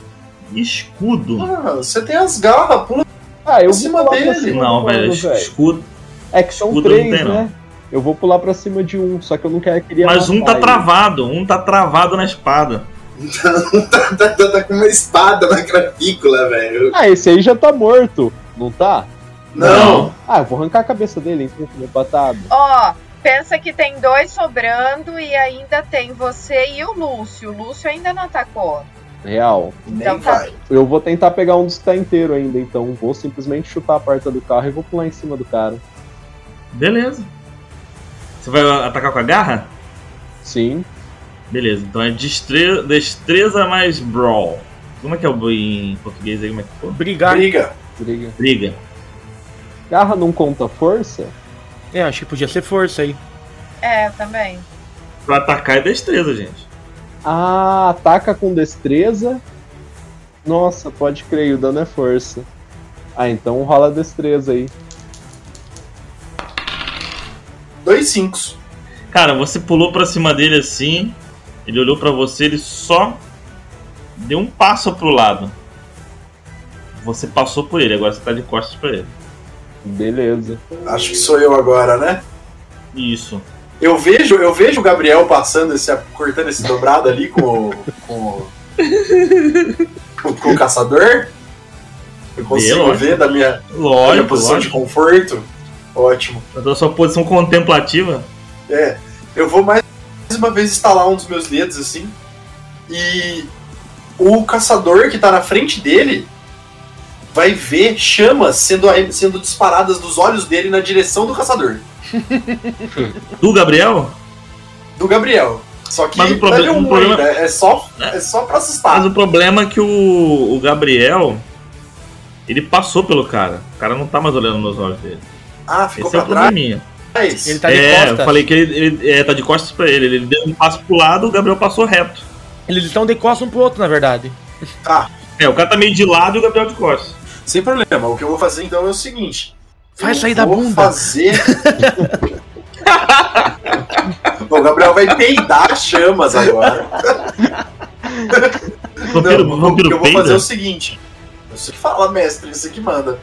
Escudo? Ah, você tem as garras, pula Ah, eu Em vou cima pular pra dele. cima Não, velho, mano, escudo. É que são escudo não três, tem, não. né? Eu vou pular pra cima de um, só que eu não quero queria Mas um tá ele. travado, um tá travado na espada. tá, tá- tá- tá com uma espada na cravícula, velho. Ah, esse aí já tá morto, não tá? Não. Ah, eu vou arrancar a cabeça dele, então, meu batado. Ó, pensa que tem dois sobrando e ainda tem você e o Lúcio. O Lúcio ainda não atacou. Real. Então Nem tá. vai. Eu vou tentar pegar um dos que tá inteiro ainda, então vou simplesmente chutar a porta do carro e vou pular em cima do cara. Beleza. Você vai atacar com a garra? Sim. Beleza, então é destre... destreza mais brawl. Como é que é o em português aí? Como é que for? Brigar. Briga. Briga. Briga. Garra não conta força? É, acho que podia ser força aí. É, também. Pra atacar é destreza, gente. Ah, ataca com destreza. Nossa, pode crer, o dano é força. Ah, então rola destreza aí. Dois cinco. Cara, você pulou pra cima dele assim, ele olhou pra você, ele só deu um passo pro lado. Você passou por ele, agora você tá de costas pra ele. Beleza. Acho que sou eu agora, né? Isso. Eu vejo, eu vejo o Gabriel passando esse, cortando esse dobrado ali com o. com, o- com- com o caçador. Eu consigo lógico. ver da minha, da minha Lógico, posição de lógico. conforto. Ótimo. Da sua posição contemplativa. É, eu vou mais uma vez instalar um dos meus dedos assim. E o caçador que tá na frente dele vai ver chamas sendo, sendo disparadas dos olhos dele na direção do caçador, Do Gabriel? do Gabriel. Só que Mas o proble- um o problema- ainda, é só, é só pra assustar. Mas o problema é que o, o Gabriel. Ele passou pelo cara. O cara não tá mais olhando nos olhos dele. Ah, ficou Esse é o pra trás. probleminha. Ele tá de é, costas. eu falei que ele, ele é, tá de costas pra ele. Ele deu um passo pro lado, o Gabriel passou reto. Eles estão de costas um pro outro, na verdade. É, o cara tá meio de lado e o Gabriel de costas. Sem problema. O que eu vou fazer então é o seguinte. Vai Eu sair da vou bunda. fazer. Bom, o Gabriel vai peidar chamas agora. Vampiro, Não, vampiro o que eu vou peida? fazer é o seguinte. Você que fala, mestre, você que manda.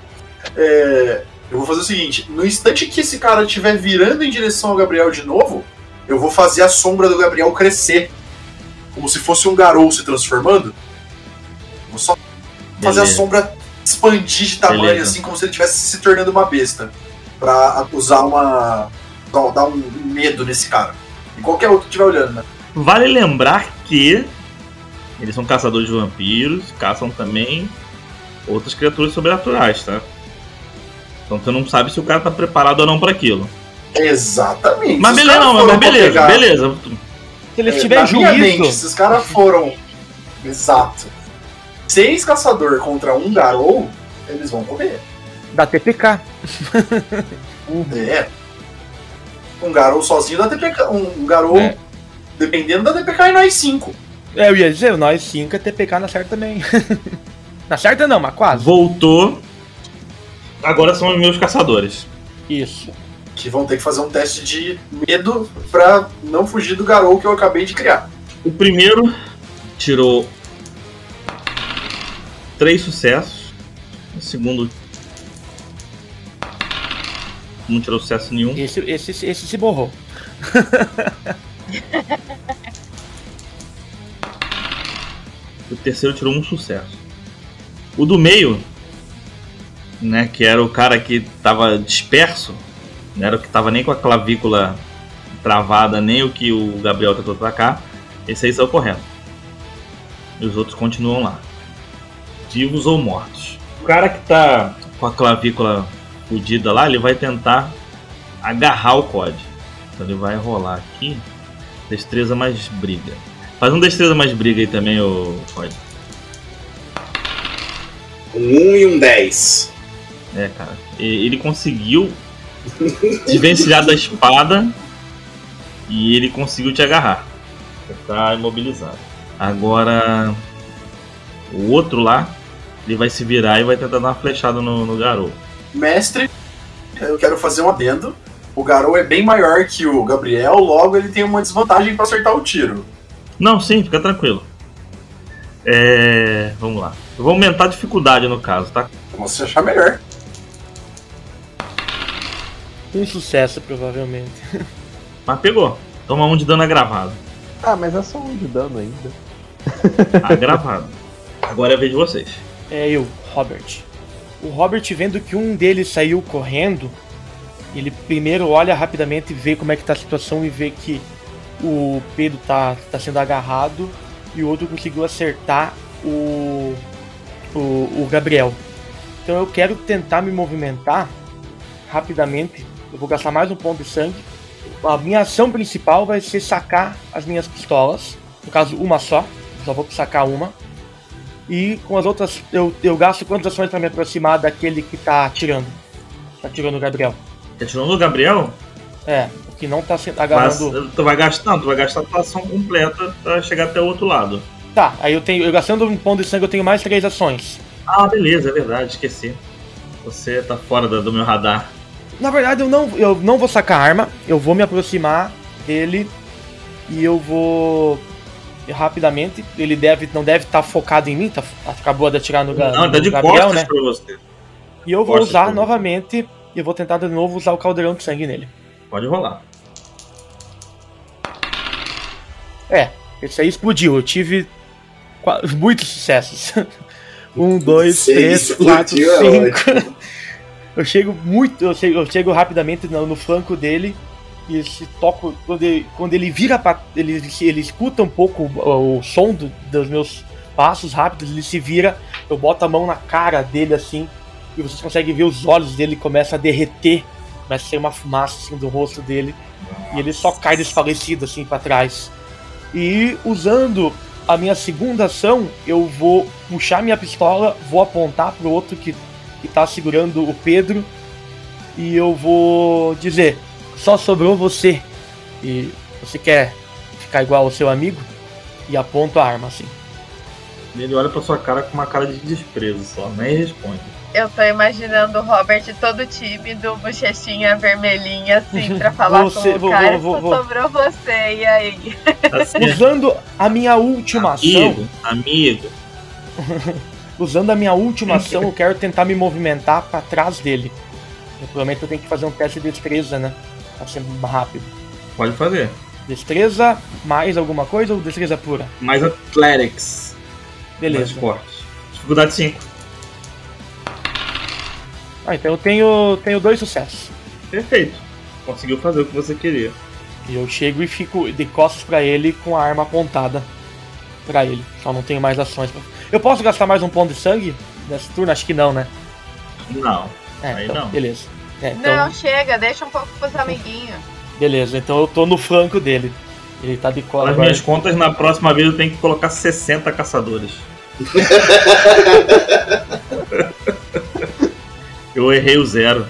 É, eu vou fazer o seguinte: no instante que esse cara estiver virando em direção ao Gabriel de novo, eu vou fazer a sombra do Gabriel crescer. Como se fosse um garou se transformando. Vou só fazer a Beleza. sombra expandir de tamanho, Beleza. assim, como se ele estivesse se tornando uma besta. Pra usar uma. dar- dar um medo nesse cara. E qualquer outro que estiver olhando, né? Vale lembrar que eles são caçadores de vampiros, caçam também outras criaturas sobrenaturais, tá? Então você não sabe se o cara tá preparado ou não para aquilo. Exatamente. Mas Se os beleza, não, mas beleza, pegar- beleza. Se eles É, tiverem minha mente, juízo. esses caras foram. Exato. Seis caçador contra um garou, eles vão comer. Da TPK. É. Um garou sozinho dá TPK. Um, um garou, É. dependendo da TPK, e nós cinco. É, eu ia dizer, nós 5 é TPK na certa também. na certa não, mas quase. Voltou. Agora são os meus caçadores. Isso. Que vão ter que fazer um teste de medo pra não fugir do garou que eu acabei de criar. O primeiro tirou três sucessos. O segundo não tirou sucesso nenhum. Esse, esse, esse se borrou. O terceiro tirou um sucesso. O do meio, né, que era o cara que tava disperso, não era o que tava nem com a clavícula travada, nem o que o Gabriel tentou atacar, esse aí saiu correndo. E os outros continuam lá. Vivos ou mortos. O cara que tá com a clavícula fudida lá, ele vai tentar agarrar o COD. Então ele vai rolar aqui. Destreza mais briga. Faz um destreza mais briga aí também, ô COD. Um 1 e um 10. É, cara. Ele conseguiu desvencilhar da espada e ele conseguiu te agarrar. Você tá imobilizado. Agora, o outro lá, ele vai se virar e vai tentar dar uma flechada no, no garoto. Mestre, eu quero fazer um adendo. O garou é bem maior que o Gabriel, logo ele tem uma desvantagem pra acertar o tiro. Não, sim, fica tranquilo. É. Vamos lá. Eu vou aumentar a dificuldade no caso, tá? Como você achar melhor. Um sucesso, provavelmente. Mas pegou. Toma um de dano agravado. Ah, mas é só um de dano ainda. Agravado. Agora é a vez de vocês. É eu, Robert. O Robert, vendo que um deles saiu correndo, ele primeiro olha rapidamente e vê como é que tá a situação e vê que o Pedro tá, tá sendo agarrado e o outro conseguiu acertar o, o, o Gabriel. Então eu quero tentar me movimentar rapidamente. Eu vou gastar mais um ponto de sangue. A minha ação principal vai ser sacar as minhas pistolas. No caso, uma só. Só vou sacar uma. E com as outras, eu, eu gasto quantas ações pra me aproximar daquele que tá atirando? Tá atirando o Gabriel. Tá tirando o Gabriel? É, o que não tá sendo Mas, agarrando. tu vai gastar, não, tu vai gastar a tua ação completa pra chegar até o outro lado. Tá, aí eu tenho. Eu gastando um ponto de sangue, eu tenho mais três ações. Ah, beleza, é verdade, esqueci. Você tá fora da- do meu radar. Na verdade, eu não, eu não vou sacar arma, eu vou me aproximar dele e eu vou rapidamente. Ele deve, não deve estar focado em mim, tá, acabou de atirar no, Não, no tá de Gabriel, né? pra você. E eu vou costas usar novamente. E eu vou tentar de novo usar o caldeirão de sangue nele. Pode rolar. É, esse aí explodiu. Eu tive muitos sucessos. um, dois, Você três, quatro, é cinco. Eu chego muito, eu chego, eu chego rapidamente no, no flanco dele e se toco quando ele, quando ele vira pra, ele ele escuta um pouco o, o som do- dos meus passos rápidos, ele se vira, eu boto a mão na cara dele assim e vocês conseguem ver os olhos dele começa a derreter, começa a uma fumaça assim do rosto dele e ele só cai desfalecido assim para trás. E usando a minha segunda ação, eu vou puxar minha pistola, vou apontar pro outro que, que tá segurando o Pedro e eu vou dizer: só sobrou você. E você quer ficar igual ao seu amigo? E aponto a arma assim. Ele olha pra sua cara com uma cara de desprezo só, nem responde. Eu tô imaginando o Robert todo tímido, bochechinha vermelhinha, assim, pra falar Você- com o vou- cara. vou- Só vou- sobrou você, e aí? Assim, Usando a minha última ação, amigo, amigo. usando a minha última ação, eu quero tentar me movimentar pra trás dele. Eu, provavelmente eu tenho que fazer um teste de destreza, né? Pra ser mais rápido. Pode fazer. Destreza mais alguma coisa ou destreza pura? Mais Athletics. Mais Beleza. forte. Dificuldade 5. Ah, então eu tenho, tenho dois sucessos. Perfeito. Conseguiu fazer o que você queria. E eu chego e fico de costas pra ele com a arma apontada pra ele. Só não tenho mais ações. pra- Eu posso gastar mais um ponto de sangue nesse turno? Acho que não, né? Não. É, Aí então, não. beleza. É, então, Não, chega, deixa um pouco pros amiguinhos. beleza. Então eu tô no flanco dele. Ele tá de cola Nas agora. minhas contas, na próxima vez eu tenho que colocar 60 caçadores. eu errei o zero.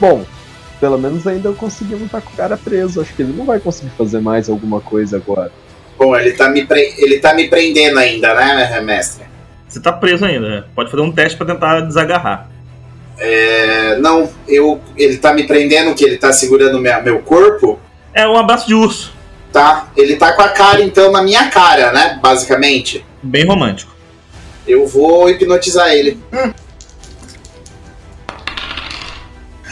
Bom, pelo menos ainda eu consegui estar com o cara preso. Acho que ele não vai conseguir fazer mais alguma coisa agora. Bom, ele tá me, pre- ele tá me prendendo ainda, né, mestre? Você tá preso ainda, né? Pode fazer um teste pra tentar desagarrar. É, não, eu, ele tá me prendendo, que ele tá segurando minha- meu corpo, É um abraço de urso. tá? Ele tá com a cara, então, na minha cara, né, basicamente. Bem romântico. Eu vou hipnotizar ele.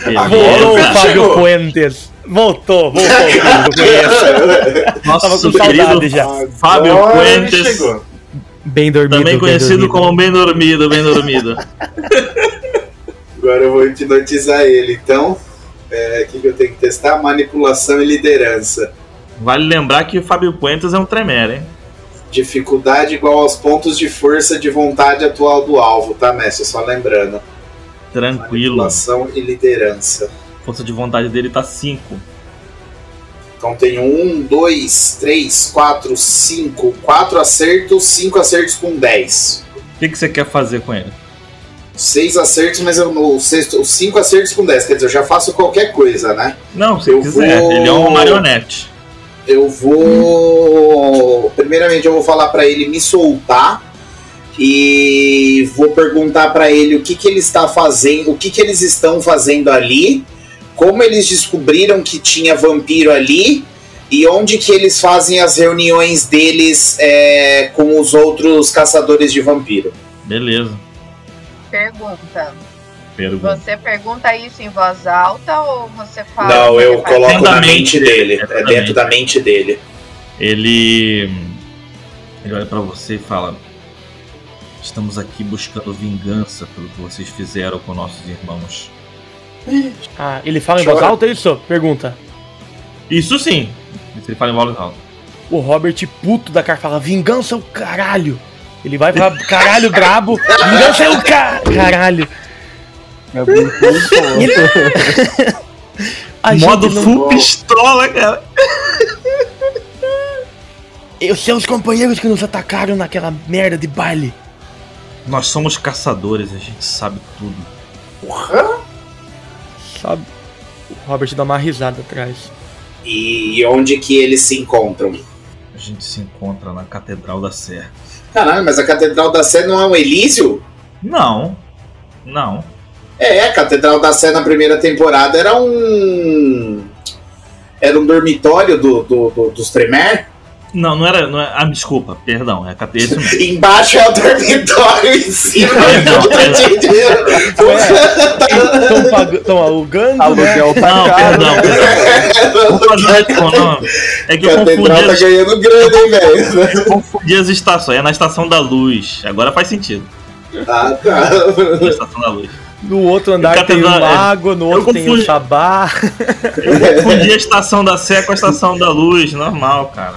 Cara Fábio chegou. Puentes. Voltou, voltou. Nosso Tava com querido saudade já. Fábio chegou. Bem dormido. também bem conhecido dormido. como bem dormido, bem dormido. Agora eu vou hipnotizar ele. Então, é, o que, que eu tenho que testar? Manipulação e liderança. Vale lembrar que o Fábio Puentes é um tremere, hein? Dificuldade igual aos pontos de força de vontade atual do alvo, tá, mestre? Só lembrando. Tranquilo. Manipulação e liderança. Força de vontade dele tá 5. Então tenho um, dois, três, quatro, cinco. Quatro acertos, cinco acertos com 10. O que, que você quer fazer com ele? Seis acertos, mas eu, sexto, os cinco acertos com 10. Quer dizer, eu já faço qualquer coisa, né? Não, se Eu quiser. vou- Ele é um marionete. Eu vou. Primeiramente, eu vou falar pra ele me soltar e vou perguntar pra ele o que, que ele está fazendo, o que, que eles estão fazendo ali, como eles descobriram que tinha vampiro ali e onde que eles fazem as reuniões deles é, com os outros caçadores de vampiro. Beleza. Pergunta. Pergunta. Você pergunta isso em voz alta ou você fala? Não, eu coloco na mente mente dele, é da dentro mente. da mente dele. Ele. Ele olha pra você e fala: Estamos aqui buscando vingança pelo que vocês fizeram com nossos irmãos. Ah, ele fala em voz Chora. alta, é isso? Pergunta. Isso sim. Ele fala em voz alta. O Robert, puto da cara, fala: Vingança é o caralho. Ele vai pra caralho brabo. Vingança é o ca... caralho. É muito bom. E ele- A gente Modo não- full pistola, cara. E os seus companheiros que nos atacaram naquela merda de baile. Nós somos caçadores, a gente sabe tudo. Porra! Sabe? O Robert dá uma risada atrás. E onde que eles se encontram? A gente se encontra na Catedral da Sé. Caralho, mas a Catedral da Sé não é um Elísio? Não. Não. É, a Catedral da Sé na primeira temporada era um. Era um dormitório do, do- do- dos Tremer. Não, não era. Não é, ah, desculpa, perdão. É esse mesmo. Embaixo é o dormitório, em cima é Não, o Estão pag... tão alugando, né? Aluguel tá Não, caro. perdão. perdão. Vou fazer retcon, não. É que A eu confundi, tá as, ganhando grana, hein, velho? eu confundi as estações. É na Estação da Luz. Agora faz sentido. Ah, tá. Na Estação da Luz. No outro andar tem um lago, no outro tem um confundi. sabá. Eu confundi a Estação da Sé com a Estação da Luz. Normal, cara.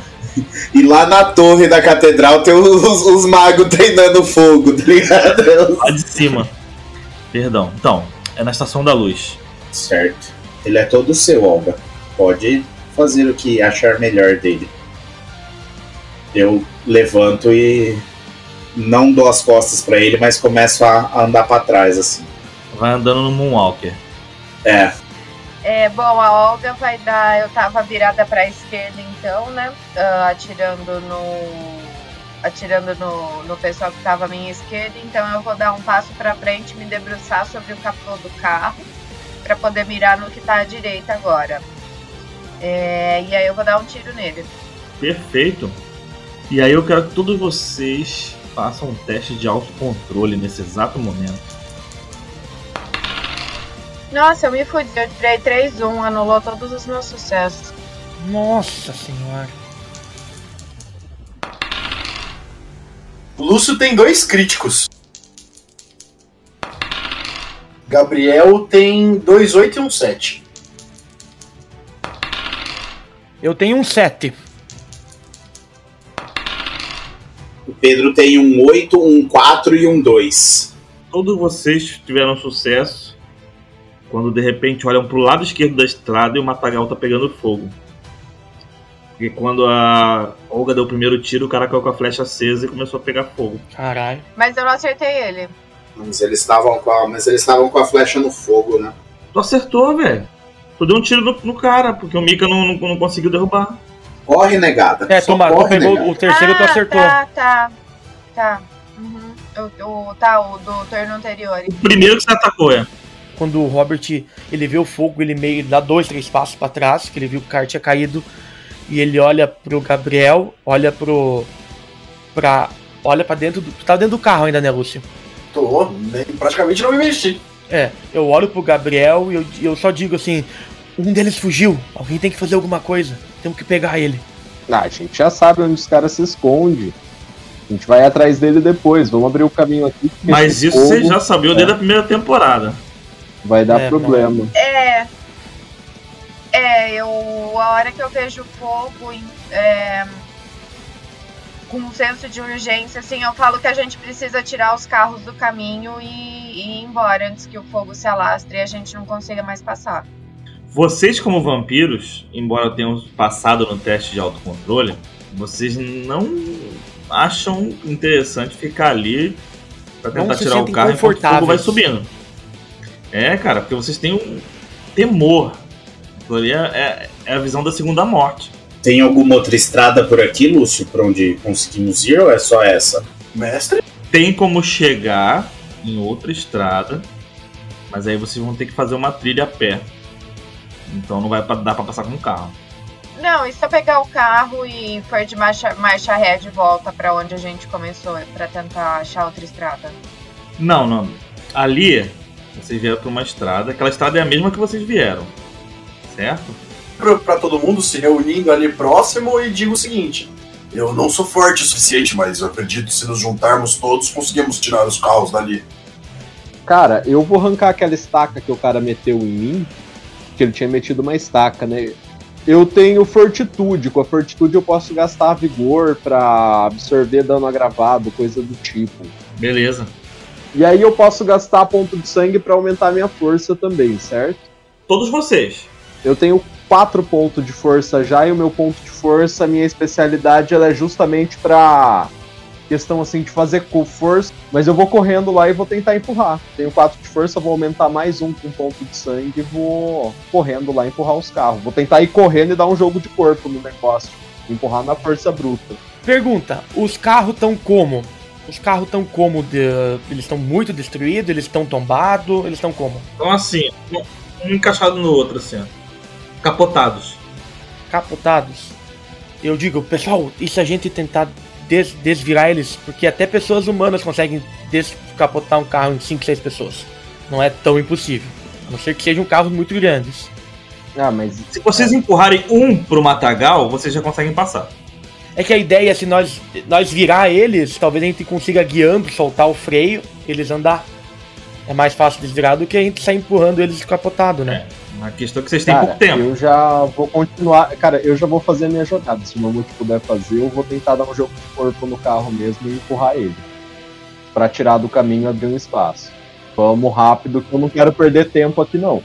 E lá na torre da catedral tem os, os magos treinando fogo, tá ligado? Lá de cima. Perdão. Então, é na Estação da Luz. Certo. Ele é todo seu, Olga. Pode fazer o que achar melhor dele. Eu levanto e não dou as costas pra ele, mas começo a a andar pra trás, assim. Vai andando no Moonwalker. É, É, bom, a Olga vai dar. Eu tava virada pra esquerda então, né? Ah, atirando no. Atirando no, no pessoal que tava à minha esquerda, então eu vou dar um passo pra frente, me debruçar sobre o capô do carro pra poder mirar no que tá à direita agora. É, e aí eu vou dar um tiro nele. Perfeito. E aí eu quero que todos vocês façam um teste de autocontrole nesse exato momento. Nossa, eu me fudi, eu tirei 3-1, anulou todos os meus sucessos. Nossa senhora. O Lúcio tem dois críticos. Gabriel tem dois 8 e um 7. Eu tenho um 7. o Pedro tem um 8, um 4 e um 2. Todos vocês tiveram sucesso quando de repente olham pro lado esquerdo da estrada e o matagal tá pegando fogo. Porque quando a Olga deu o primeiro tiro, o cara caiu com a flecha acesa e começou a pegar fogo. Caralho. Mas eu não acertei ele. Mas eles estavam com a, mas eles estavam com a flecha no fogo, né? Tu acertou, velho. Tu deu um tiro no, no cara, porque o Mika não, não, não conseguiu derrubar. Corre, negada. É, Só toma, tu corre, pegou negada. o terceiro, tu ah, acertou. Tá, tá. Tá. Uhum. O, o, tá, o do turno anterior. O primeiro que você atacou, é. Quando o Robert ele vê o fogo, ele meio dá dois, três passos pra trás, que ele viu que o cara tinha caído, e ele olha pro Gabriel, olha pro. pra. olha pra dentro do. Tu tá dentro do carro ainda, né, Lúcio? Tô, nem- praticamente não me mexi. É, eu olho pro Gabriel e eu, eu só digo assim: um deles fugiu, alguém tem que fazer alguma coisa, temos que pegar ele. Ah, a gente já sabe onde os caras se escondem. A gente vai atrás dele depois. Vamos abrir o caminho aqui. Mas isso você fogo já sabia desde a primeira temporada. Vai dar É, problema. É. É, eu. A hora que eu vejo fogo em- é, com um senso de urgência, assim, eu falo que a gente precisa tirar os carros do caminho e, e ir embora antes que o fogo se alastre e a gente não consiga mais passar. Vocês, como vampiros, embora tenham passado no teste de autocontrole, vocês não acham interessante ficar ali pra Não tentar se tirar o carro enquanto o fogo vai subindo. É, cara, porque vocês têm um temor. Aquilo ali é, é- é a visão da segunda morte. Tem alguma outra estrada por aqui, Lúcio, pra onde conseguimos ir ou é só essa? Mestre? Tem como chegar em outra estrada, mas aí vocês vão ter que fazer uma trilha a pé. Então não vai dar pra passar com o carro. Não, e se eu pegar o carro e for de marcha, marcha ré de volta pra onde a gente começou, pra tentar achar outra estrada? Não, não. Ali, vocês vieram pra uma estrada. Aquela estrada é a mesma que vocês vieram. Certo? Pra, pra todo mundo se reunindo ali próximo e digo o seguinte: Eu não sou forte o suficiente, mas eu acredito que se nos juntarmos todos conseguimos tirar os carros dali. Cara, eu vou arrancar aquela estaca que o cara meteu em mim. Que ele tinha metido uma estaca, né? Eu tenho fortitude. Com a fortitude eu posso gastar vigor pra absorver dano agravado, coisa do tipo. Beleza. E aí eu posso gastar ponto de sangue pra aumentar minha força também, certo? Todos vocês. Eu tenho 4 pontos de força já e o meu ponto de força, a minha especialidade, ela é justamente pra questão assim de fazer com força, mas eu vou correndo lá e vou tentar empurrar. Tenho 4 de força, vou aumentar mais um com ponto de sangue e vou correndo lá empurrar os carros. Vou tentar ir correndo e dar um jogo de corpo no negócio, empurrar na força bruta. Pergunta: os carros estão como? Os carros estão como? De- eles estão muito destruídos? Eles estão tombados? Eles estão como? Então assim, um, um encaixado no outro, assim, ó. Capotados. Capotados? Eu digo, pessoal, e se a gente tentar des- desvirar eles? Porque até pessoas humanas conseguem descapotar um carro em 5, 6 pessoas. Não é tão impossível. A não ser que sejam carros muito grandes. Ah, mas Se vocês empurrarem um pro matagal, vocês já conseguem passar. É que a ideia é se nós, nós virar eles, talvez a gente consiga guiando, soltar o freio, eles andar. É mais fácil desvirar do que a gente sair empurrando eles descapotado, né? A questão é que vocês têm Cara, pouco tempo. eu já vou continuar. Cara, eu já vou fazer a minha jogada. Se o Mamute puder fazer, eu vou tentar dar um jogo de corpo no carro mesmo e empurrar ele. Pra tirar do caminho e abrir um espaço. Vamos rápido, que eu não quero perder tempo aqui, não.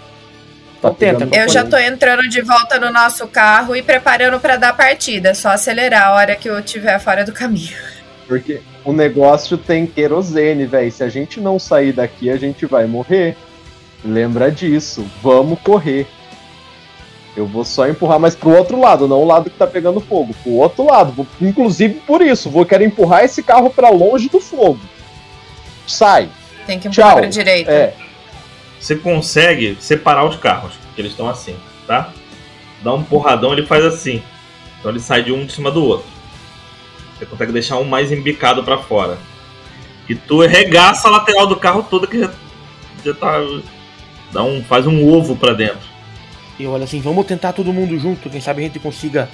Tá tenta. Eu já tô entrando de volta no nosso carro e preparando pra dar partida. É só acelerar a hora que eu estiver fora do caminho. Porque o negócio tem querosene, velho. Se a gente não sair daqui, a gente vai morrer. Lembra disso. Vamos correr. Eu vou só empurrar mais pro outro lado, não o lado que tá pegando fogo. Pro outro lado. Vou- inclusive por isso, vou querer empurrar esse carro pra longe do fogo. Sai. Tem que empurrar Tchau. pra direita. É. Você consegue separar os carros, porque eles estão assim, tá? Dá um porradão, ele faz assim. Então ele sai de um de cima do outro. Você consegue deixar um mais embicado pra fora. E tu regaça a lateral do carro toda que já, já tá. Dá um, faz um ovo pra dentro. E eu olho assim, vamos tentar todo mundo junto, quem sabe a gente consiga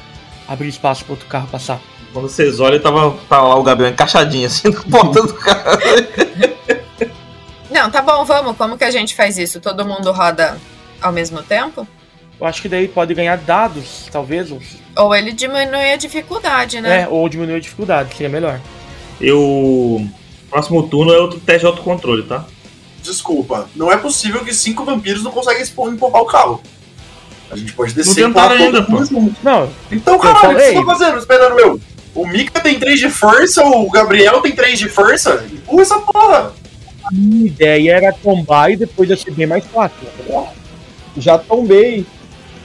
abrir espaço para outro carro passar. Quando vocês olham, tava, tava lá o Gabriel encaixadinho assim na porta do carro. Não, tá bom, vamos. Como que a gente faz isso? Todo mundo roda ao mesmo tempo? Eu acho que daí pode ganhar dados, talvez, ou, Ou ele diminui a dificuldade, né? é, ou diminuir a dificuldade, seria melhor. Eu. Próximo turno é outro teste de autocontrole, tá? desculpa. Não é possível que cinco vampiros não conseguem empurrar o carro. A gente pode descer Não tentaram ainda, junto. Não, Então, caralho, o que vocês estão fazendo? Esperando eu. O Mika tem 3 de força, o Gabriel tem 3 de força. Empurra essa porra. A minha ideia era tombar e depois ia ser bem mais fácil. Já tombei.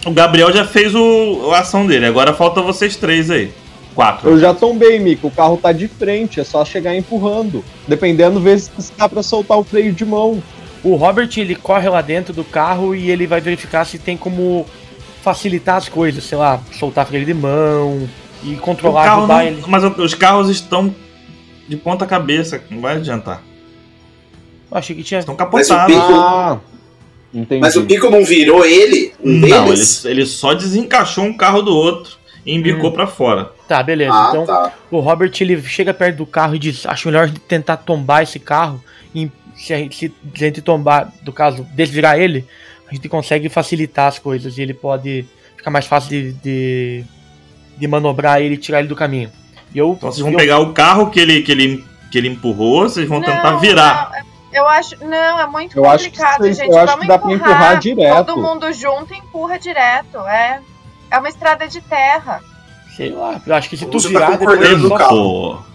O Gabriel já fez o, a ação dele, agora falta vocês três aí. Quatro. Eu já tombei, Mico. O carro tá de frente, é só chegar empurrando. Dependendo, ver se dá pra soltar o freio de mão. O Robert ele corre lá dentro do carro e ele vai verificar se tem como facilitar as coisas, sei lá, soltar freio de mão e O controlar, carro ajudar não- ele. mas o- os carros estão de ponta cabeça, não vai adiantar. Eu achei que tinha. Estão Mas o. Pico- Ah, entendi. Mas o Pico não virou ele? Um Não, ele, ele só desencaixou um carro do outro e embicou pra fora. Tá, beleza. Ah, então tá. o Robert ele chega perto do carro e diz: Acho melhor tentar tombar esse carro. E se a gente, se a gente tombar, do caso, desvirar ele, a gente consegue facilitar as coisas e ele pode ficar mais fácil de, de, de manobrar ele e tirar ele do caminho. E eu, Então vocês vão eu- pegar o carro que ele, que ele, que ele empurrou, vocês vão tentar Não, virar. não, eu acho. Não, é muito Eu acho que complicado, vocês- gente. eu acho Vamos que dá pra empurrar, empurrar direto. Todo mundo junto empurra direto. É. É uma estrada de terra. Sei lá, eu acho que se tu Você tá virar depois. só- do carro.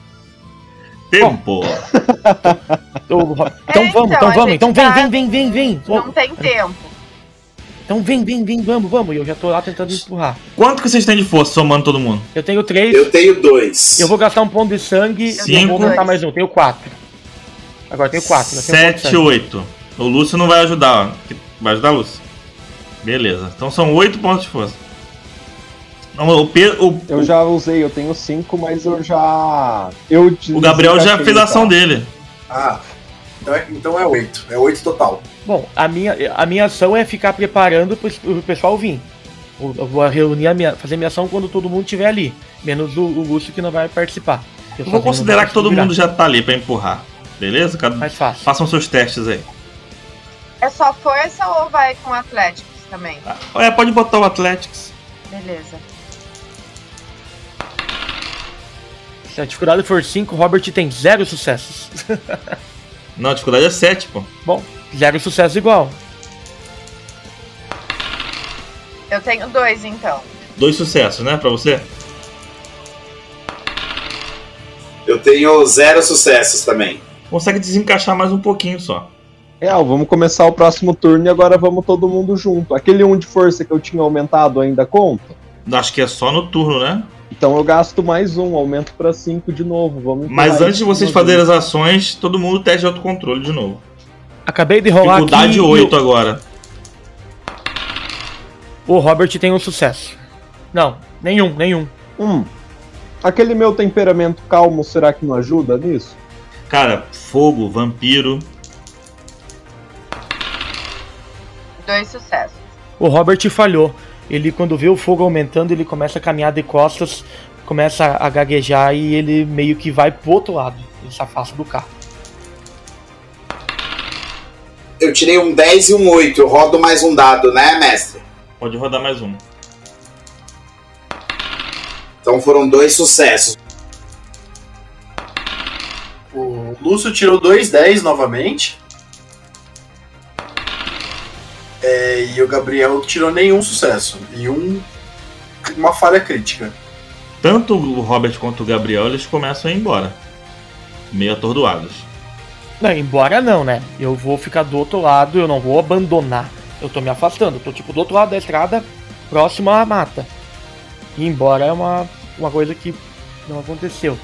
Tempo. Tempo. Ro- Então É, vamos, então, então vamos, então vem, tá- vem, vem, vem, vem. Não tem tempo. Então vem, vem, vem, vamos, vamos. E eu já tô lá tentando empurrar. Quanto que vocês têm de força somando todo mundo? Eu tenho três. Eu tenho dois. Eu vou gastar um ponto de sangue e vou aumentar mais um. Eu tenho quatro. Agora eu tenho quatro. eu tenho um ponto de Sete, sangue. oito. O Lúcio não vai ajudar, ó. Vai ajudar o Lúcio. Beleza. Então são oito pontos de força. Não, o, Pe- o, Eu já usei, eu tenho cinco, mas eu já. Eu o Gabriel já fez a ação dele. Ah, então é, então é 8. É 8 total. Bom, a minha, a minha ação é ficar preparando pro, pessoal vir. Eu eu vou reunir a minha, fazer minha ação quando todo mundo estiver ali. Menos o, o Lúcio que não vai participar. Eu vou considerar que todo mundo já tá ali pra empurrar. Beleza? Cada... Mais fácil. Façam seus testes aí. É só força ou vai com Atléticos também? É, pode botar o Athletics. Beleza. Se a dificuldade for 5, Robert tem zero sucessos. Não, a dificuldade é 7, pô. Bom, zero sucessos igual. Eu tenho dois, então. Dois sucessos, né, pra você? Eu tenho zero sucessos também. Consegue desencaixar mais um pouquinho só. Real, vamos começar o próximo turno e agora vamos todo mundo junto. Aquele um de força que eu tinha aumentado ainda conta? Acho que é só no turno, né? Então eu gasto mais um, aumento pra 5 de novo. Vamos Mas antes de vocês fazerem as ações, todo mundo teste de autocontrole de novo. Acabei de rolar Dificuldade aqui. e 8 agora. O, o Robert tem um sucesso. Não, nenhum, nenhum. Hum. Aquele meu temperamento calmo, será que não ajuda nisso? Cara, fogo, vampiro. Dois sucessos. O Robert falhou. Ele, quando vê o fogo aumentando, ele começa a caminhar de costas, começa a gaguejar e ele meio que vai pro outro lado. Ele se afasta do carro. Eu tirei um 10 e um 8. Eu rodo mais um dado, né, mestre? Pode rodar mais um. Então foram dois sucessos. O Lúcio tirou 2 10 novamente. É, e o Gabriel tirou nenhum sucesso. E um, uma falha crítica. Tanto o Robert quanto o Gabriel, eles começam a ir embora. Meio atordoados. Não, embora não, né? Eu vou ficar do outro lado, eu não vou abandonar. Eu tô me afastando, eu tô tipo do outro lado da estrada, próximo à mata. E embora é uma, uma coisa que não aconteceu.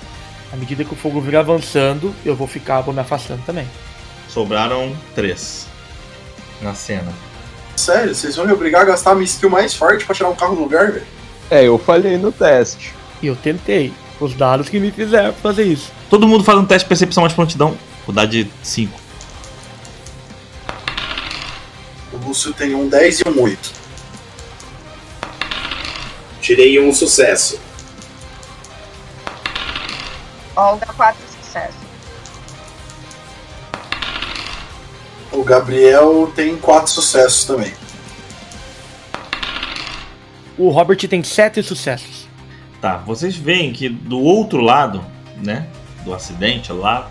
À medida que o fogo vir avançando, eu vou ficar, vou me afastando também. Sobraram três na cena. Sério, vocês vão me obrigar a gastar a minha skill mais forte pra tirar um carro do lugar, velho? É, eu falhei no teste. E eu tentei. Os dados que me fizeram fazer isso. Todo mundo faz um teste de percepção mais prontidão. Dificuldade 5. O Lúcio tem um 10 e um 8. Tirei um sucesso. Olga, quatro sucessos. O Gabriel tem 4 sucessos também. O Robert tem sete sucessos. Tá, vocês veem que do outro lado, né, do acidente lá,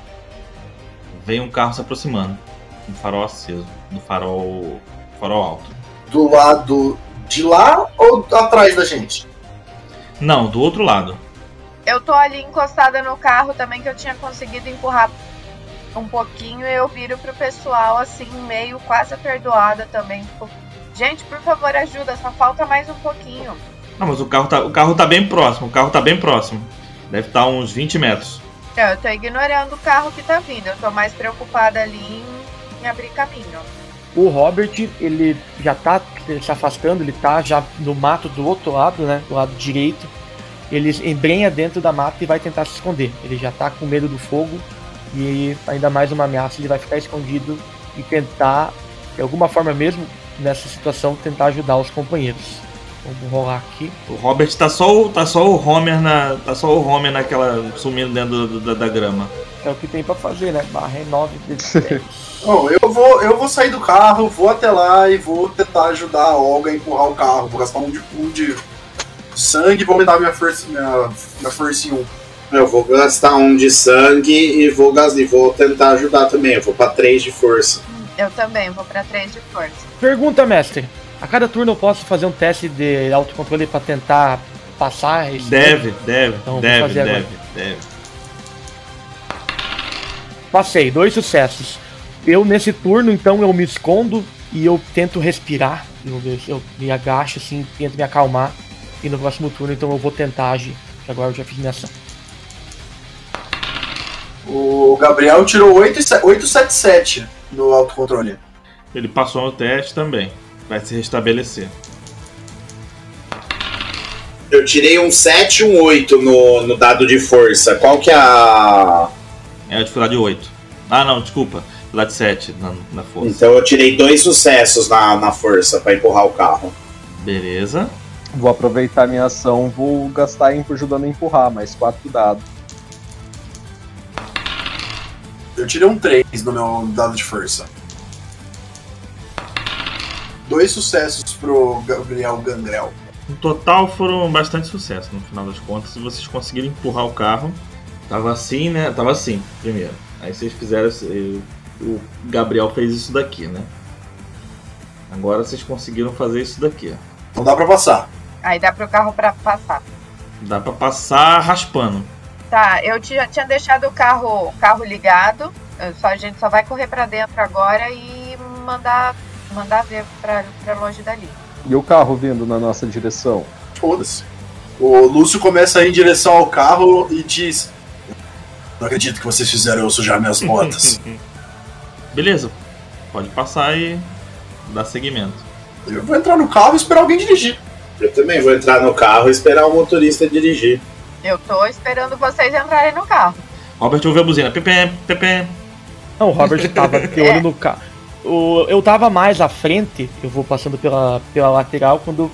vem um carro se aproximando. no farol aceso, no farol, farol alto. Do lado de lá ou atrás da gente? Não, do outro lado. Eu tô ali encostada no carro também, que eu tinha conseguido empurrar um pouquinho. E eu viro pro pessoal, assim, meio quase aperdoada também. Tipo, gente, por favor, ajuda, só falta mais um pouquinho. Não, mas o carro tá, o carro tá bem próximo, o carro tá bem próximo. Deve estar uns 20 metros. É, Eu tô ignorando o carro que tá vindo. Eu tô mais preocupada ali em, em abrir caminho. O Robert, ele já tá se afastando, ele tá já no mato do outro lado, né? Do lado direito. Ele embrenha dentro da mata e vai tentar se esconder. Ele já tá com medo do fogo e ainda mais uma ameaça, ele vai ficar escondido e tentar, de alguma forma mesmo, nessa situação, tentar ajudar os companheiros. Vamos rolar aqui. O Robert tá só o, tá só o Homer na. tá só o Homer naquela. sumindo dentro do- da, da grama. É o que tem pra fazer, né? Barra é 9 vezes 10. Bom, eu vou, eu vou sair do carro, vou até lá e vou tentar ajudar a Olga a empurrar o carro. Vou gastar um de, um de sangue e vou aumentar minha força, minha, minha força em um. Eu vou gastar um de sangue e vou, gas- e vou tentar ajudar também. Eu vou pra 3 de força. Eu também, vou pra 3 de força. Pergunta, mestre. A cada turno eu posso fazer um teste de autocontrole pra tentar passar esse Deve, deve, Então, vou deve, fazer agora. deve, deve. Passei, dois sucessos. Eu, nesse turno, então, eu me escondo e eu tento respirar. Eu, eu me agacho, assim, tento me acalmar. E no próximo turno, então, eu vou tentar agir. que Agora eu já fiz minha ação. O Gabriel tirou 8 e se- 877 no autocontrole. Ele passou no teste também. Vai se restabelecer. Eu tirei um 7 e um 8 no, no dado de força. Qual que é a. É a dificuldade 8. Ah, não, desculpa. Dificuldade 7 na, na força. Então eu tirei dois sucessos na, na força pra empurrar o carro. Beleza. Vou aproveitar minha ação, vou gastar em ajudando a empurrar, mais quatro dados. Eu tirei um 3 no meu dado de força. Dois sucessos pro Gabriel Gangrel. No total foram bastante sucesso no final das contas. Vocês conseguiram empurrar o carro. Tava assim, né? Tava assim, primeiro. Aí vocês fizeram. O Gabriel fez isso daqui, né? Agora vocês conseguiram fazer isso daqui. Não dá pra passar. Aí dá pro carro pra passar. Dá pra passar raspando. Tá, eu tinha, tinha deixado o carro, carro ligado. Só, a gente só vai correr pra dentro agora e mandar, mandar ver pra, pra longe dali. E o carro vindo na nossa direção? Foda-se. O Lúcio começa a ir em direção ao carro e diz: Não acredito que vocês fizeram eu sujar minhas botas. Beleza. Pode passar e dar seguimento. eu vou entrar no carro e esperar alguém dirigir. Eu também vou entrar no carro e esperar o motorista dirigir. Eu tô esperando vocês entrarem no carro. Robert ouviu a buzina. Pepe, pepe. Não, o Robert tava de olho no carro. O- Eu tava mais à frente, eu vou passando pela, pela lateral quando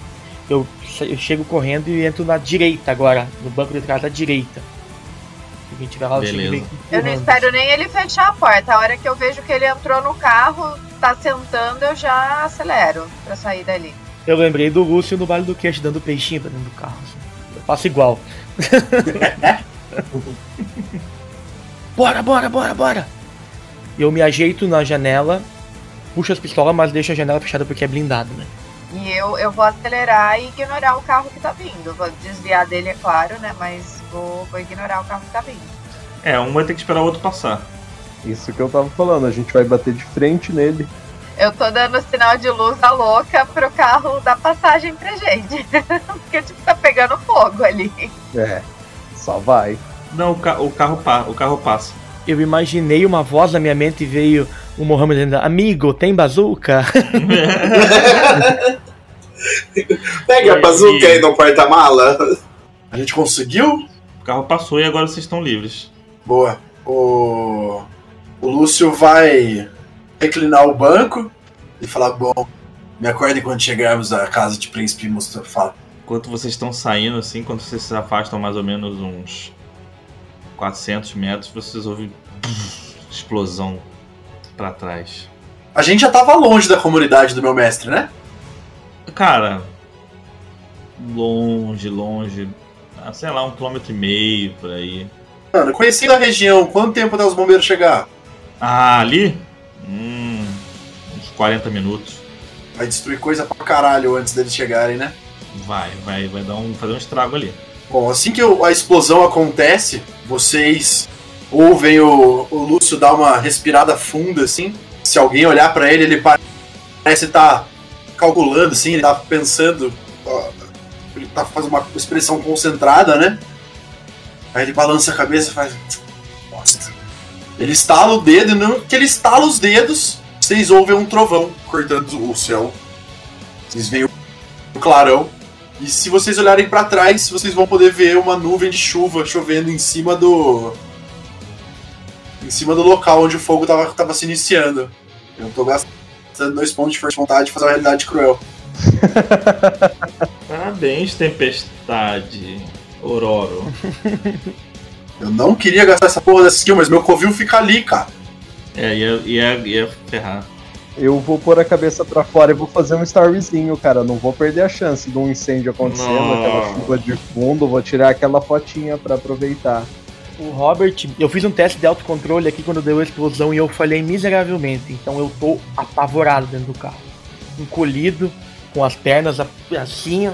eu, eu chego correndo e entro na direita agora, no banco de trás da direita. Se alguém tiver lá, eu Beleza. meio que Eu não espero nem ele fechar a porta. A hora que eu vejo que ele entrou no carro, tá sentando, eu já acelero pra sair dali. Eu lembrei do Lúcio no Vale do Queixo dando peixinho pra dentro do carro. assim. Eu faço igual. bora, bora, bora, bora! Eu me ajeito na janela, puxo as pistolas, mas deixo a janela fechada porque é blindado, né? E eu, eu vou acelerar e ignorar o carro que tá vindo. Vou desviar dele, é claro, né? Mas vou, vou ignorar o carro que tá vindo. É, um vai ter que esperar o outro passar. Isso que eu tava falando, a gente vai bater de frente nele. Eu tô dando sinal de luz à louca pro carro dar passagem pra gente. Porque, tipo, tá pegando fogo ali. É, só vai. Não, o, ca- o carro pa- o carro passa. Eu imaginei uma voz na minha mente e veio o Mohamed dizendo: Amigo, tem bazuca? Pega a bazuca aí no porta-mala. A gente conseguiu? O carro passou e agora vocês estão livres. Boa. O, o Lúcio vai reclinar o banco e falar: Bom, me acordem quando chegarmos à casa de Príncipe Mustafa. Enquanto vocês estão saindo, assim, quando vocês se afastam mais ou menos uns 400 metros, vocês ouvem explosão pra trás. A gente já tava longe da comunidade do meu mestre, né? Cara, longe, longe, sei lá, um quilômetro e meio por aí. Mano, conhecendo a região, quanto tempo até os bombeiros chegar? Ah, ali? Hum, 40 minutos. Vai destruir coisa pra caralho antes deles chegarem, né? Vai, vai, vai dar um, fazer um estrago ali. Bom, assim que a explosão acontece, vocês ouvem o, o Lúcio dar uma respirada funda, assim. Se alguém olhar pra ele, ele parece estar calculando, assim, ele tá pensando. ó, Ele tá fazendo uma expressão concentrada, né? Aí ele balança a cabeça e faz. Ele estala o dedo, e não que ele estala os dedos, vocês ouvem um trovão cortando o céu. Vocês veem o clarão. E se vocês olharem pra trás, vocês vão poder ver uma nuvem de chuva chovendo em cima do. Em cima do local onde o fogo tava, tava se iniciando. Eu tô gastando dois pontos de força de vontade de fazer uma realidade cruel. Parabéns, Tempestade. Ororo. Eu não queria gastar essa porra dessa skill, mas meu covil fica ali, cara. É, ia, ia, ia ferrar. Eu vou pôr a cabeça pra fora e vou fazer um storyzinho, cara. Não vou perder a chance de um incêndio acontecendo, Não. aquela chuva de fundo. Vou tirar aquela fotinha pra aproveitar. O Robert, eu fiz um teste de autocontrole aqui quando deu a explosão e eu falhei miseravelmente. Então eu tô apavorado dentro do carro. Encolhido, com as pernas assim.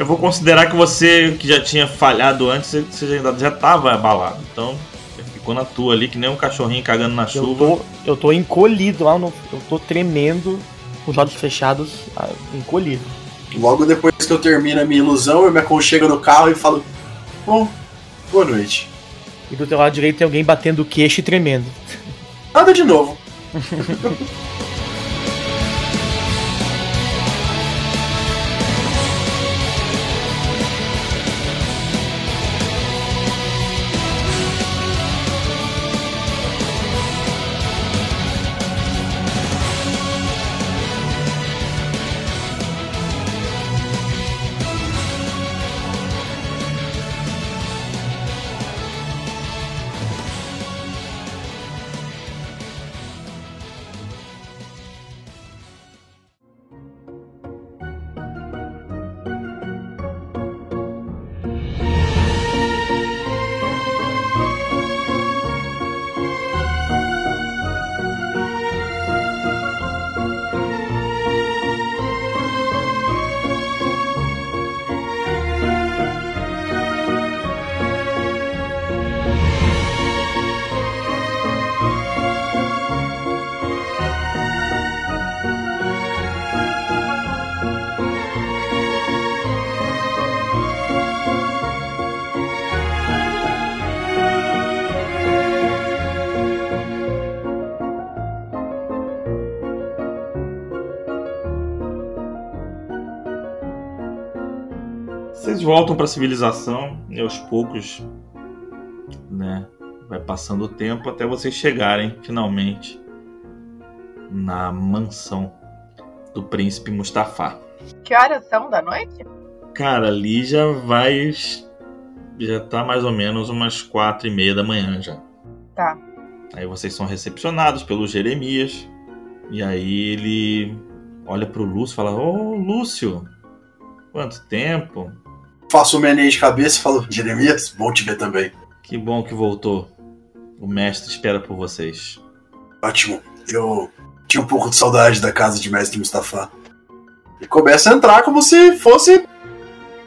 Eu vou considerar que você, que já tinha falhado antes, você já, ainda- já tava abalado. Então, ficou na tua ali, que nem um cachorrinho cagando na Eu chuva. tô, eu tô encolhido lá, no, eu tô tremendo, com os olhos fechados, ah, encolhido. Logo depois que eu termino a minha ilusão, eu me aconchego no carro e falo: Bom, boa noite. E do teu lado direito tem alguém batendo o queixo e tremendo. Nada de novo. Voltam pra civilização e aos poucos, né, vai passando o tempo até vocês chegarem finalmente na mansão do príncipe Mustafa. Que horas são da noite? Cara, ali já vai já tá mais ou menos umas quatro e meia da manhã já. Tá. Aí vocês são recepcionados pelo Jeremias. E aí ele olha pro Lúcio e fala: Ô Lúcio, quanto tempo? Faço um meneio de cabeça e falo: Jeremias, bom te ver também. Que bom que voltou. O mestre espera por vocês. Ótimo. Eu tinha um pouco de saudade da casa de Mestre Mustafa. E começa a entrar como se fosse.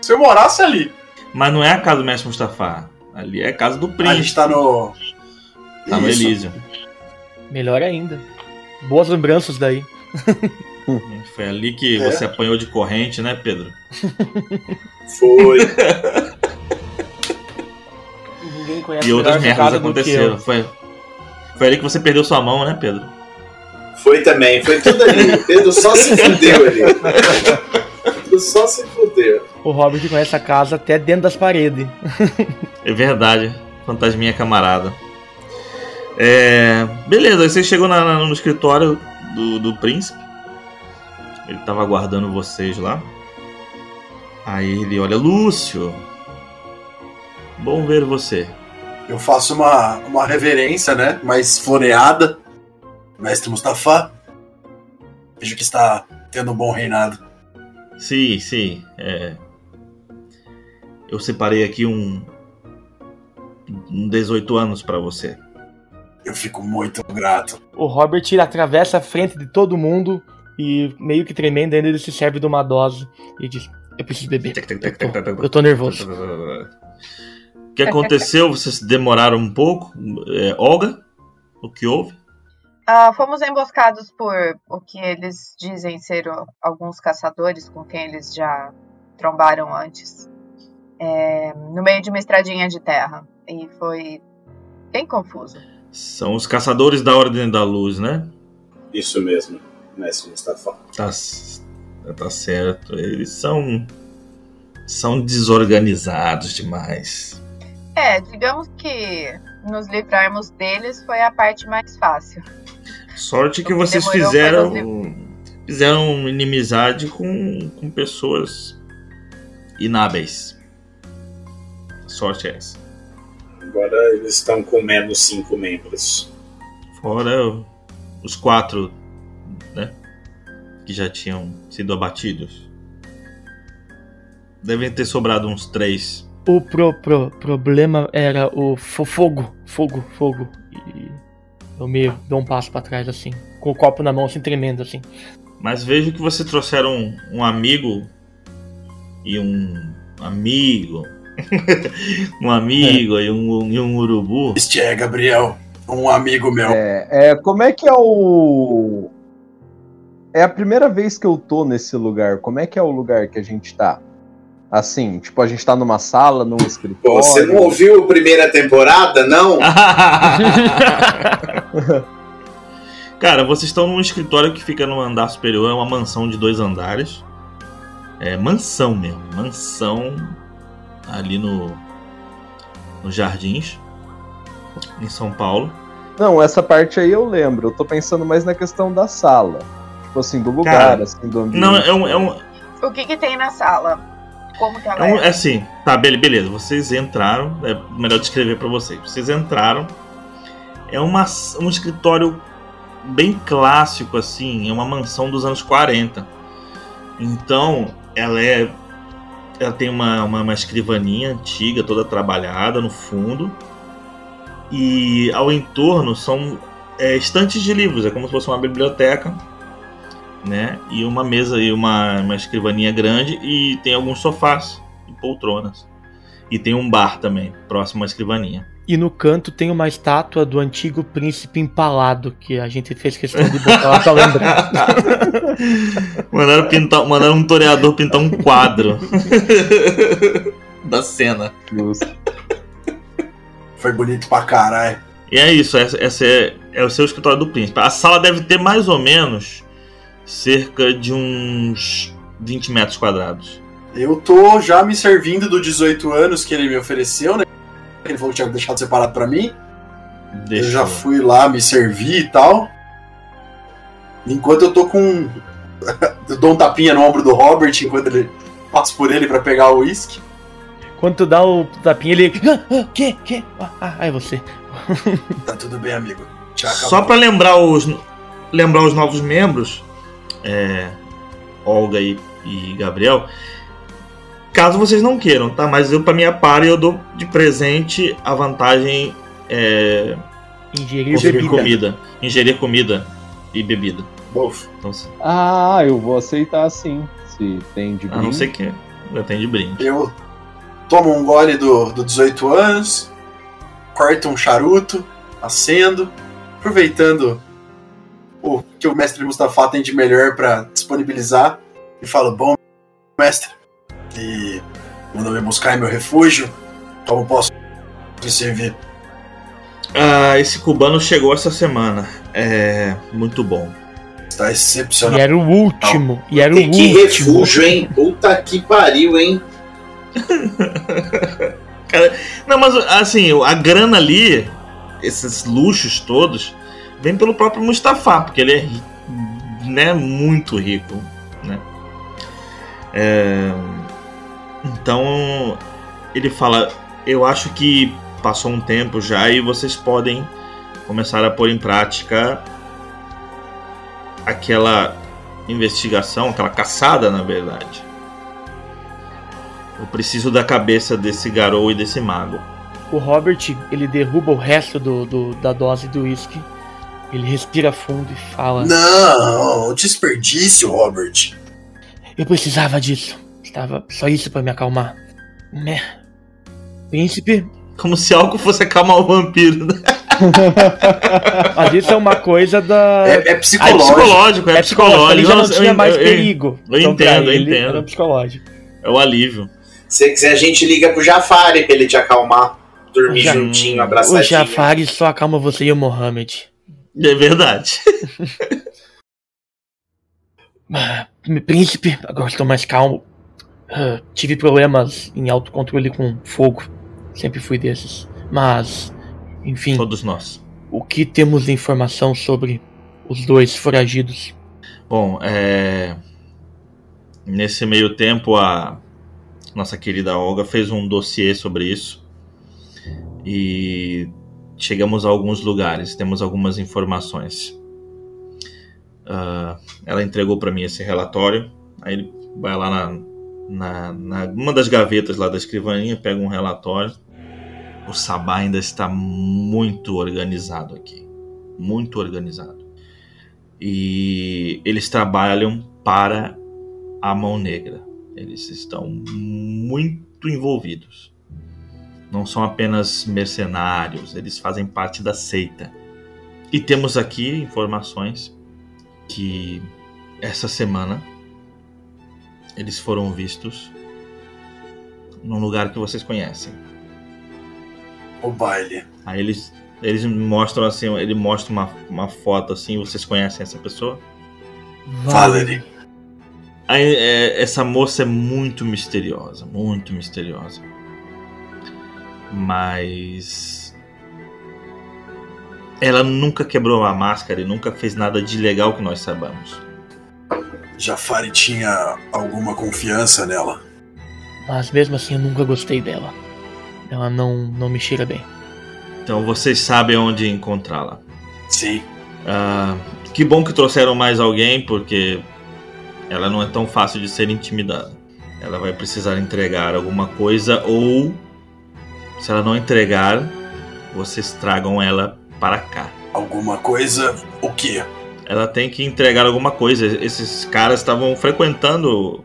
Se eu morasse ali. Mas não é a casa do mestre Mustafa. Ali é a casa do A gente príncipe. tá no. Tá no Isso. Elísio. Melhor ainda. Boas lembranças daí. Foi ali que É. você apanhou de corrente, né, Pedro? Foi. Ninguém conhece E outras merdas aconteceram. Foi, foi ali que você perdeu sua mão, né, Pedro? Foi também, foi tudo ali. Pedro só se fudeu ali. Pedro só se fudeu. O Robert conhece a casa até dentro das paredes. É verdade. Fantasminha camarada. É, beleza, aí você chegou na- na- no escritório do, do príncipe. Ele tava aguardando vocês lá. Aí ele olha, Lúcio. Bom ver você. Eu faço uma, uma reverência, né? Mais floreada. Mestre Mustafa. Vejo que está tendo um bom reinado. Sim, sim. é. Eu separei aqui um. Um 18 anos pra você. Eu fico muito grato. O Robert ele atravessa a frente de todo mundo E meio que tremendo ainda ele se serve de uma dose e diz: Eu preciso beber. Eu tô, eu tô nervoso. O que aconteceu? Vocês demoraram um pouco. É, Olga, o que houve? Ah, fomos emboscados por o que eles dizem ser o- alguns caçadores com quem eles já trombaram antes. É, no meio de uma estradinha de terra. E foi bem confuso. São os caçadores da Ordem da Luz, né? Isso mesmo, mestre Mustafa. Tá, tá certo. Eles são. São desorganizados demais. É, digamos que nos livrarmos deles foi a parte mais fácil. Sorte que que vocês demorou fizeram. Fizeram inimizade com, com pessoas inábeis. Sorte é essa. Agora eles estão com menos cinco membros. Fora os quatro? Que já tinham sido abatidos. Devem ter sobrado uns três. O pro, pro- problema era o fo- fogo, fogo, fogo. E eu me dou um passo pra trás assim, com o copo na mão assim tremendo assim. Mas vejo que você trouxeram um, um amigo e um amigo. um amigo e, um, e um urubu. Este é, Gabriel, um amigo meu. É, é, como é que é o. É a primeira vez que eu tô nesse lugar. Como é que é o lugar que a gente tá? Assim, tipo, a gente tá numa sala, num escritório. Você não ouviu a primeira temporada, não? Cara, vocês estão num escritório que fica no andar superior, é uma mansão de dois andares. É mansão mesmo, mansão ali no nos Jardins, em São Paulo. Não, essa parte aí eu lembro. Eu tô pensando mais na questão da sala. Tipo assim, do lugar, Cara, assim, do ambiente. Não, é um, é um, O que que tem na sala? Como que ela É, um- é? é assim, tá, bele- beleza. Vocês entraram, é melhor descrever pra vocês. Vocês entraram, é uma, um escritório bem clássico, assim, é uma mansão dos anos 40. Então, ela é. Ela tem uma, uma, uma escrivaninha antiga, toda trabalhada no fundo. E ao entorno são é, estantes de livros, é como se fosse uma biblioteca né? E uma mesa e uma, uma escrivaninha grande e tem alguns sofás e poltronas. E tem um bar também, próximo à escrivaninha. E no canto tem uma estátua do antigo príncipe empalado, que a gente fez questão de botar lá pra lembrar. mandaram, pintar, mandaram um toreador pintar um quadro da cena. Justo. Foi bonito pra caralho. E é isso, essa é, é o seu escritório do príncipe. A sala deve ter mais ou menos cerca de uns 20 metros quadrados. Eu tô já me servindo do 18 anos que ele me ofereceu, né? Ele falou que tinha deixado separado pra mim. Deixa eu já fui lá me servir e tal. Enquanto eu tô com. eu dou um tapinha no ombro do Robert enquanto ele passo por ele pra pegar o uísque. Quando tu dá o tapinha, ele. Ah, ah, que? Que? Ah, ah, é você. Tá tudo bem, amigo. Só pra lembrar os, lembrar os novos membros, é, Olga e, e Gabriel, caso vocês não queiram, tá? Mas eu, pra minha par, eu dou de presente a vantagem é, Ingerir bebida. comida, ingerir comida e bebida. Então, Ah, eu vou aceitar sim. Se tem de a não brinde. ser que eu tenho de brinde. Eu tomo um gole do, do 18 anos, corto um charuto, acendo, aproveitando o que o mestre Mustafa tem de melhor pra disponibilizar, e falo: Bom, mestre, e mandou me buscar em meu refúgio, como posso lhe servir? Ah, esse cubano chegou essa semana. É muito bom. Está E excepcional. era o último. E era o Que, que último. refúgio, hein? Puta que pariu, hein? Não, mas assim, a grana ali, esses luxos todos, vem pelo próprio Mustafa, porque ele é né, muito rico. Né? É, então ele fala: Eu acho que passou um tempo já e vocês podem começar a pôr em prática aquela investigação, aquela caçada, na verdade. Eu preciso da cabeça desse garou e desse mago. O Robert, ele derruba o resto do, do- da dose do uísque Ele respira fundo e fala: Não, desperdício, Robert. Eu precisava disso. Estava só isso pra me acalmar. Né? Príncipe, Como se algo fosse acalmar o vampiro. né? mas isso é uma coisa da. É, é É psicológico. psicológico, é, É psicológico, ele já não Nossa, tinha eu- mais eu- eu- perigo. eu Então, pra entendo, eu entendo. Era psicológico. É o alívio. Se quiser, a gente liga pro Jafari pra ele te acalmar. Dormir Já- juntinho, O abraçadinho. Jafari só acalma você e o Mohammed. É verdade. Príncipe, agora estou mais calmo. Ah, tive problemas em autocontrole com fogo. Sempre fui desses. Mas, enfim, Todos nós. o que temos de informação sobre os dois foragidos? Bom, é... nesse meio tempo a nossa querida Olga fez um dossiê sobre isso e chegamos a alguns lugares, temos algumas informações. Ah, ela entregou para mim esse relatório, aí ele vai lá na, na, na uma das gavetas lá da escrivaninha, pega um relatório. O Sabá ainda está muito organizado aqui, muito organizado e eles trabalham para a Mão Negra. Eles estão muito envolvidos. Não são apenas mercenários, eles fazem parte da seita. E temos aqui informações que essa semana eles foram vistos num lugar que vocês conhecem. O baile. Aí eles eles mostram assim, ele mostra uma, uma foto assim, vocês conhecem essa pessoa? Valerie. Aí, é, essa moça é muito misteriosa, muito misteriosa. Mas ela nunca quebrou a máscara e nunca fez nada de legal que nós saibamos. Jafari tinha alguma confiança nela. Mas mesmo assim eu nunca gostei dela. Ela não, não me cheira bem. Então vocês sabem onde encontrá-la. Sim. Ah, que bom que trouxeram mais alguém, porque ela não é tão fácil de ser intimidada. Ela vai precisar entregar alguma coisa, ou se ela não entregar, vocês tragam ela para cá. Alguma coisa. O quê? Ela tem que entregar alguma coisa. Esses caras estavam frequentando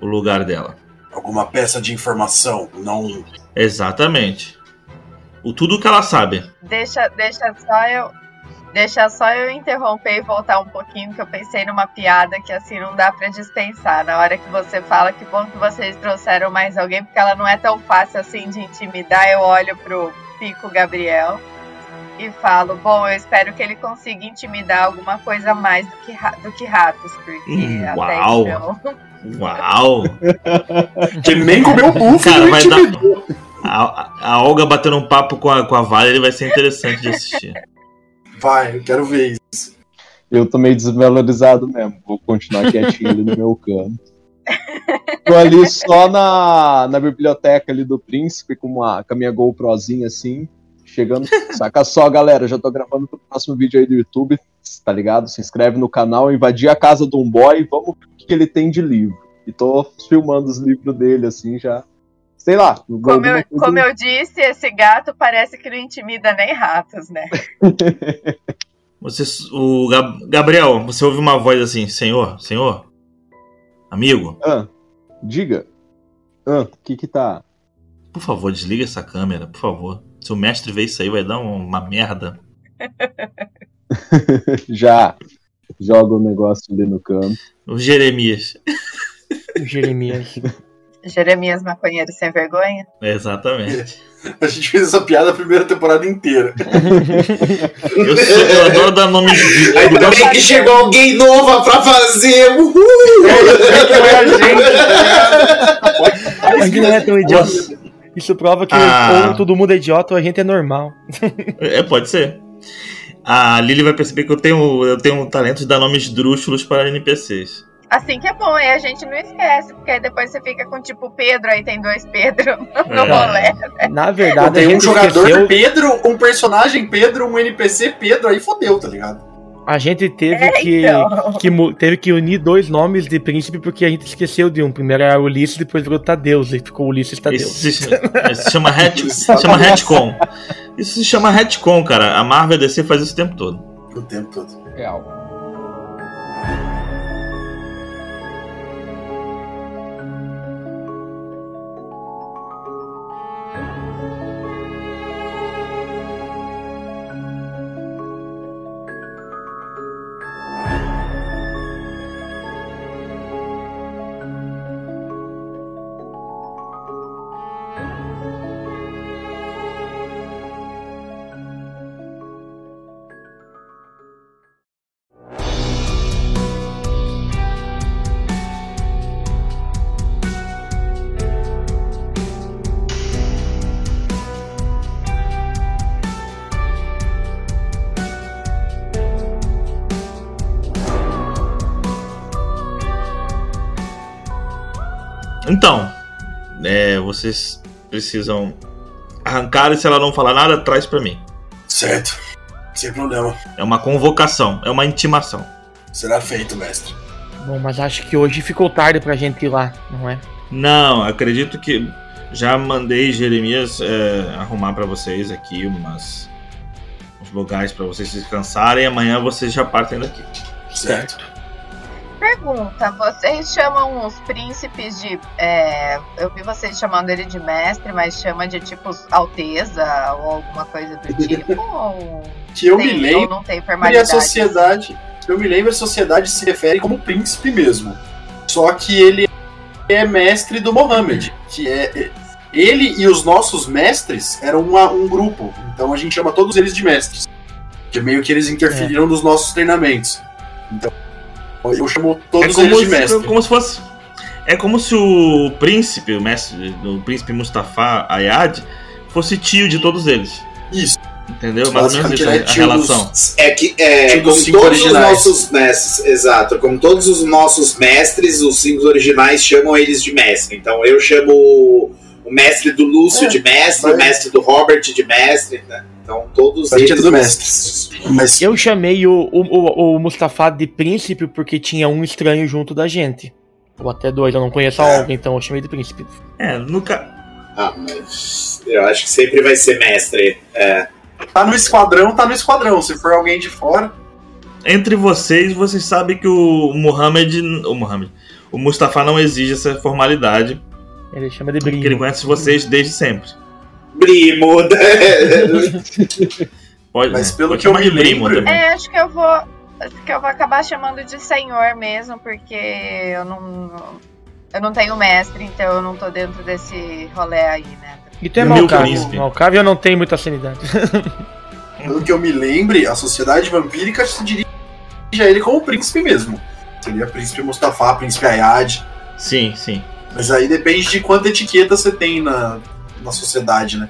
o lugar dela. Alguma peça de informação. Não. Exatamente. O tudo que ela sabe. Deixa, deixa só eu. Deixa só eu interromper e voltar um pouquinho, que eu pensei numa piada que assim não dá pra dispensar. Na hora que você fala que bom que vocês trouxeram mais alguém, porque ela não é tão fácil assim de intimidar, eu olho pro Pico Gabriel e falo, bom, eu espero que ele consiga intimidar alguma coisa mais do que, do que ratos, porque Hum, até uau. então. Uau! Que nem comeu bufo Cara, intimidou. A, a Olga batendo um papo com a, com a Valerie vai ser interessante de assistir. Vai, eu quero ver isso. Eu tô meio desvalorizado mesmo. Vou continuar quietinho ali no meu canto. Tô ali só na, na biblioteca ali do príncipe com, uma, com a minha GoProzinha assim. Chegando. Saca só, galera. Já tô gravando pro próximo vídeo aí do YouTube. Tá ligado? Se inscreve no canal, invadir a casa de um boy. Vamos ver o que ele tem de livro. E tô filmando os livros dele assim já. Sei lá. Como eu, como eu disse, esse gato parece que não intimida nem ratos, né? Você, o Gab- Gabriel, você ouve uma voz assim, senhor, senhor, amigo, Ah, diga. Ah, o que que tá. por favor, desliga essa câmera, por favor. Se o mestre ver isso aí, vai dar um- uma merda. Já joga o negócio ali no canto. O Jeremias. O Jeremias. Jeremias Maconheiro sem vergonha? Exatamente. A gente fez essa piada a primeira temporada inteira. Eu, sou- eu adoro dar nome de. Ainda bem que chegou alguém nova pra fazer. Uhul! A gente não é tão idiota. Isso prova que Ah. ou todo mundo é idiota ou a gente é normal. É, pode ser. A Lily vai perceber que eu tenho, eu tenho um talento de dar nomes drúxulos para NPCs. Assim que é bom, aí a gente não esquece, porque aí depois você fica com tipo Pedro, aí tem dois Pedro no É. rolê. Na Pô, verdade, tem um jogador esqueceu. Pedro, um personagem Pedro, um NPC Pedro, aí fodeu, tá ligado? A gente teve É, que, então. que teve que unir dois nomes de príncipe porque a gente esqueceu de um. Primeiro era Ulisses, depois virou Tadeus, e ficou Ulisses Tadeus. Isso se, isso se chama, hat, se chama retcon. Isso se chama retcon, cara. A Marvel e a DC faz isso o tempo todo. O tempo todo. Real. Vocês precisam arrancar e se ela não falar nada, traz pra mim. Certo. Sem problema. É uma convocação, é uma intimação. Será feito, mestre. Bom, mas acho que hoje ficou tarde pra gente ir lá, não é? Não, acredito que já mandei Jeremias é, arrumar pra vocês aqui umas uns lugares pra vocês descansarem e amanhã vocês já partem daqui. Certo. Pergunta, vocês chamam os príncipes de. é, eu vi vocês chamando ele de mestre, mas chama de tipo Alteza ou alguma coisa do tipo? ou Que eu tem- me lembro. não tem E a formalidade? sociedade. Eu me lembro, a sociedade se refere como príncipe mesmo. Só que ele é mestre do Mohammed. Que é. Ele e os nossos mestres eram uma- um grupo. Então a gente chama todos eles de mestres. Que meio que eles interferiram nos nossos treinamentos. Então. Eu chamo É todos como eles de se, mestre. como se fosse. É como se o príncipe, o mestre, o príncipe Mustafa Ayad, fosse tio de todos eles. Isso. Entendeu? Mais ou menos Basicamente, isso, é a dos- relação. É que, é, como os todos os originais. nossos mestres, exato, como todos os nossos mestres, os cinco originais chamam eles de mestre. Então eu chamo o o mestre do Lúcio É, de mestre, o vai. mestre do Robert de mestre, né? Então todos A gente é eles. tudo mestre. Mas Eu chamei o, o, o, o Mustafa de príncipe porque tinha um estranho junto da gente. Ou até dois, eu não conheço a É. Olga, então eu chamei de príncipe. É, nunca. Ah, mas eu acho que sempre vai ser mestre. É. tá no esquadrão, tá no esquadrão. Se for alguém de fora. Entre vocês, vocês sabem que o Mohammed. O Mohammed. O Mustafa não exige essa formalidade, Ele chama de porque ele brinco. conhece vocês desde sempre. Primo. Pode, Mas né? pelo que eu me lembro-. É, acho que eu vou. Acho que eu vou acabar chamando de senhor mesmo, porque eu não. Eu não tenho mestre, então eu não tô dentro desse rolê aí, né? E tu é? Malcave eu não tenho muita sanidade. Pelo que eu me lembre, a sociedade vampírica se dirige a ele como príncipe mesmo. Seria príncipe Mustafa, príncipe Ayad. Sim, sim. Mas aí depende de quanta etiqueta você tem na, na sociedade, né?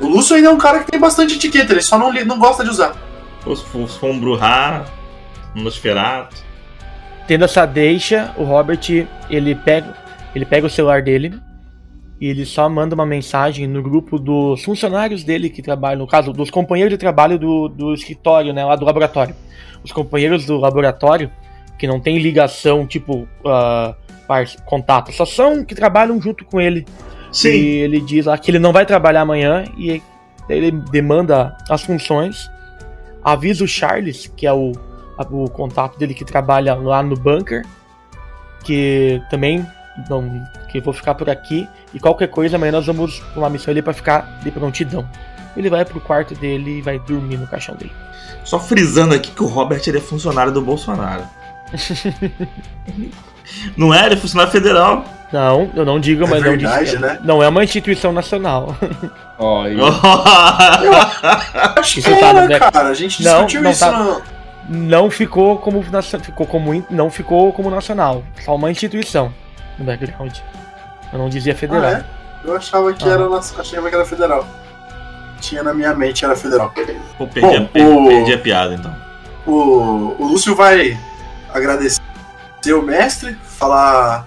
O Lúcio ainda é um cara que tem bastante etiqueta, ele só não, não gosta de usar. Um Bruhá, um Nosferatu. Tendo essa deixa, o Robert, ele pega, ele pega o celular dele e ele só manda uma mensagem no grupo dos funcionários dele que trabalham, no caso, dos companheiros de trabalho do, do escritório, né, lá do laboratório. Os companheiros do laboratório, que não tem ligação, tipo, par- contato, só são que trabalham junto com ele. E ele diz lá que ele não vai trabalhar amanhã e ele demanda as funções. Avisa o Charles, que é o, o contato dele que trabalha lá no bunker, que também não, que vou ficar por aqui e qualquer coisa amanhã nós vamos pra uma missão ali pra ficar de prontidão. Ele vai pro quarto dele e vai dormir no caixão dele. Só frisando aqui que o Robert ele é funcionário do Bolsonaro. não é? Ele é funcionário federal. Não, eu não digo, É mas verdade, não, né? não é uma instituição nacional. Ó, e Acho que Isso tá no deck. cara. A gente Não, discutiu não isso tá. na- não ficou como ficou como in- não ficou como nacional, só uma instituição no background. Eu não dizia federal. Ah, é? Eu achava que Ah. era achava que era federal. Tinha na minha mente era federal. Pô, perdi, Bom, a, per- o- perdi a piada então. O, o Lúcio vai agradecer o mestre, falar.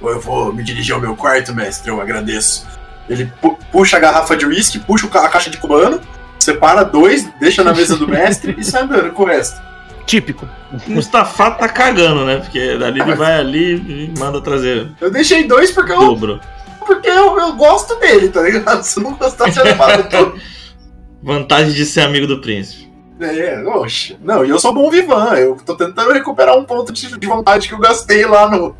Eu vou me dirigir ao meu quarto, mestre, eu agradeço. Ele pu- puxa a garrafa de uísque, puxa a caixa de cubano, separa dois, deixa na mesa do mestre e sai andando com o resto. Típico. O Mustafa tá cagando, né? Porque dali ele vai ali e manda trazer Eu deixei dois porque eu, dobro. porque eu, eu gosto dele, tá ligado? Se eu não gostasse, eu levava tudo. Vantagem de ser amigo do príncipe. É, oxe. Não, e eu sou bom vivan. Eu tô tentando recuperar um ponto de, de vontade que eu gastei lá no.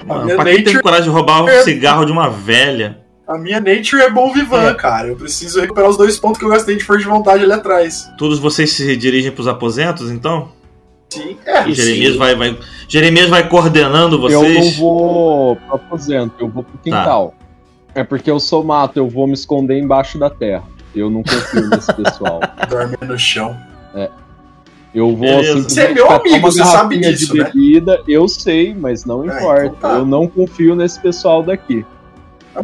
A Mano, minha pra quem teve nature- coragem de roubar um é- cigarro de uma velha? A minha nature é bom vivan, É. cara. Eu preciso recuperar os dois pontos que eu gastei de força de vontade ali atrás. Todos vocês se dirigem pros aposentos, então? Sim, é. E Jeremias sim. vai, vai, Jeremias vai coordenando Eu não vocês. vou pro aposento, eu vou pro quintal. É porque eu sou mato, eu vou me esconder embaixo da terra. Eu não confio nesse pessoal. Dorme no chão. Eu vou Beleza. simplesmente Você é meu amigo, você sabe disso, de né? bebida. Eu sei, mas não Ah, importa. então tá. Eu não confio nesse pessoal daqui.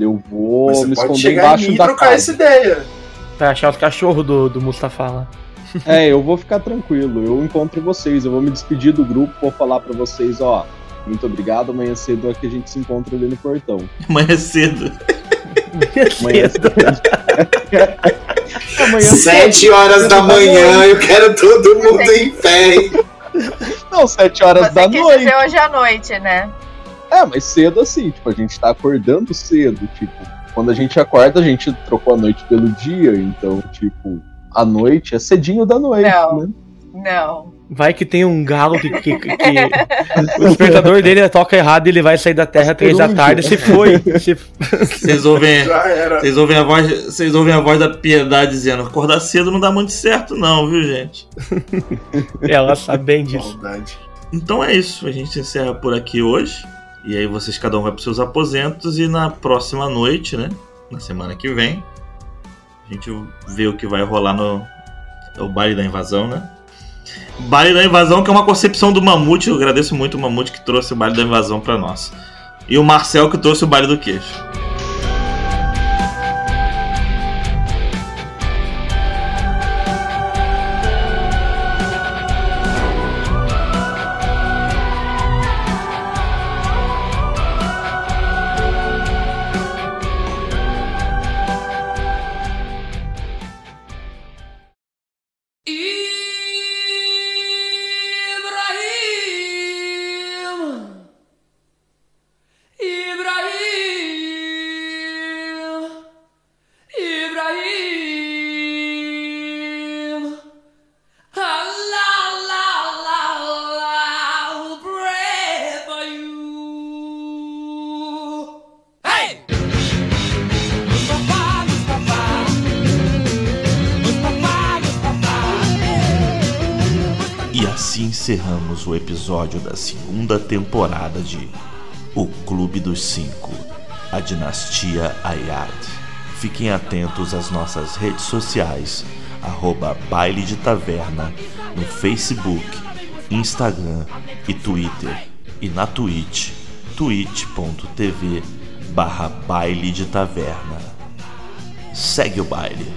Eu vou Mas você me pode esconder embaixo mim e da trocar casa. essa ideia. Pra achar os cachorros do, do Mustafa lá. É, eu vou ficar tranquilo. Eu encontro vocês. Eu vou me despedir do grupo, vou falar pra vocês, ó. Muito obrigado. Amanhã cedo é que a gente se encontra ali no portão. Amanhã cedo. Amanhã cedo. Amanhã Sete horas da manhã, eu quero todo mundo em pé. hein? Não, sete horas Você da noite. dizer hoje à noite, né? É, mas cedo assim, tipo, a gente tá acordando cedo, tipo, quando a gente acorda, a gente trocou a noite pelo dia, então, tipo, a noite é cedinho da noite, Não. né? Não. Vai que tem um galo que, que- que- o despertador dele toca errado e ele vai sair da terra três da tarde. Se foi. Se... Vocês ouvem, Já era. vocês ouvem a voz, vocês ouvem a voz da piedade dizendo: acordar cedo não dá muito certo, não, viu, gente? Ela sabe bem disso. Maldade. Então é isso. A gente encerra por aqui hoje. E aí vocês cada um vai pros seus aposentos e na próxima noite, né? Na semana que vem, a gente vê o que vai rolar no o baile da invasão, né? Baile da invasão que é uma concepção do Mamute. Eu agradeço muito o Mamute que trouxe o baile da invasão pra nós. E o Marcel que trouxe o baile do queixo. E assim encerramos o episódio da segunda temporada de O Clube dos Cinco, a Dinastia Ayad. Fiquem atentos às nossas redes sociais, arroba Baile de Taverna, no Facebook, Instagram e Twitter, e na Twitch, twitch.tv barra Baile de Taverna. Segue o baile.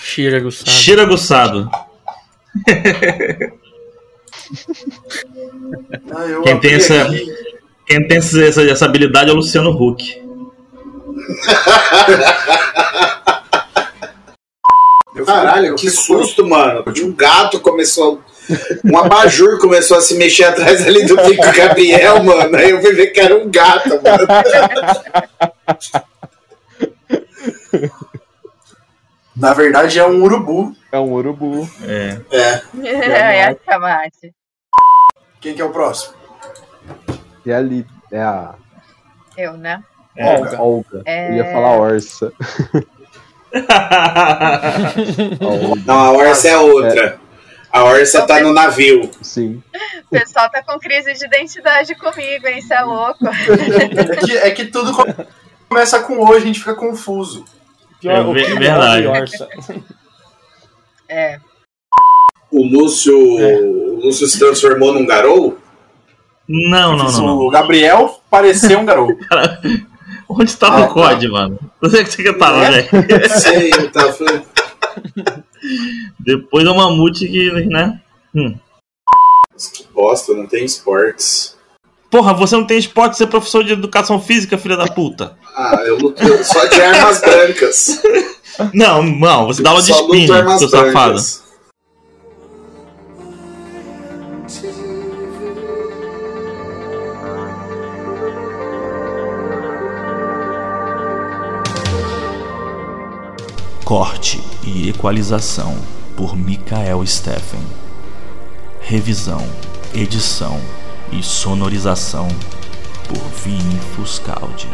Cheira aguçado. Cheiro aguçado. Ah, Quem tem essa-. Quem tem essa, essa- essa habilidade é o Luciano Huck. Caralho, que susto, mano. Um gato começou. Um abajur começou a se mexer atrás ali do Pico Gabriel, mano. Aí eu fui ver que era um gato, mano. Na verdade é um urubu. É um urubu. É. É. Essa, Mate. Quem que é o próximo? E ali é a Eu, né? Olga. Olga. É... Eu ia falar Orsa. A Não, a Orsa é outra. A Orsa tá no navio. sim. O pessoal tá com crise de identidade comigo, hein? Você é louco. É que, é que tudo come- começa com O, a gente fica confuso. Pior, É o ver- pior verdade. Orsa. É. O Lúcio. O Lúcio se transformou num garou? Não, não, não. O Gabriel pareceu um garoto. Onde tá Ah, o tá. COD, mano? Onde é que você tava, É? velho? Sei, tá falando. Depois é o mamute que, né? Hum. Que bosta, não tem esportes. Porra, você não tem esporte de ser professor de educação física, filha da puta. Ah, eu luto só de armas brancas. Não, não, você dá aula de armas seu safado. brancas. Corte e equalização por Mikael Steffen. Revisão, edição e sonorização por Vini Fuscaldi.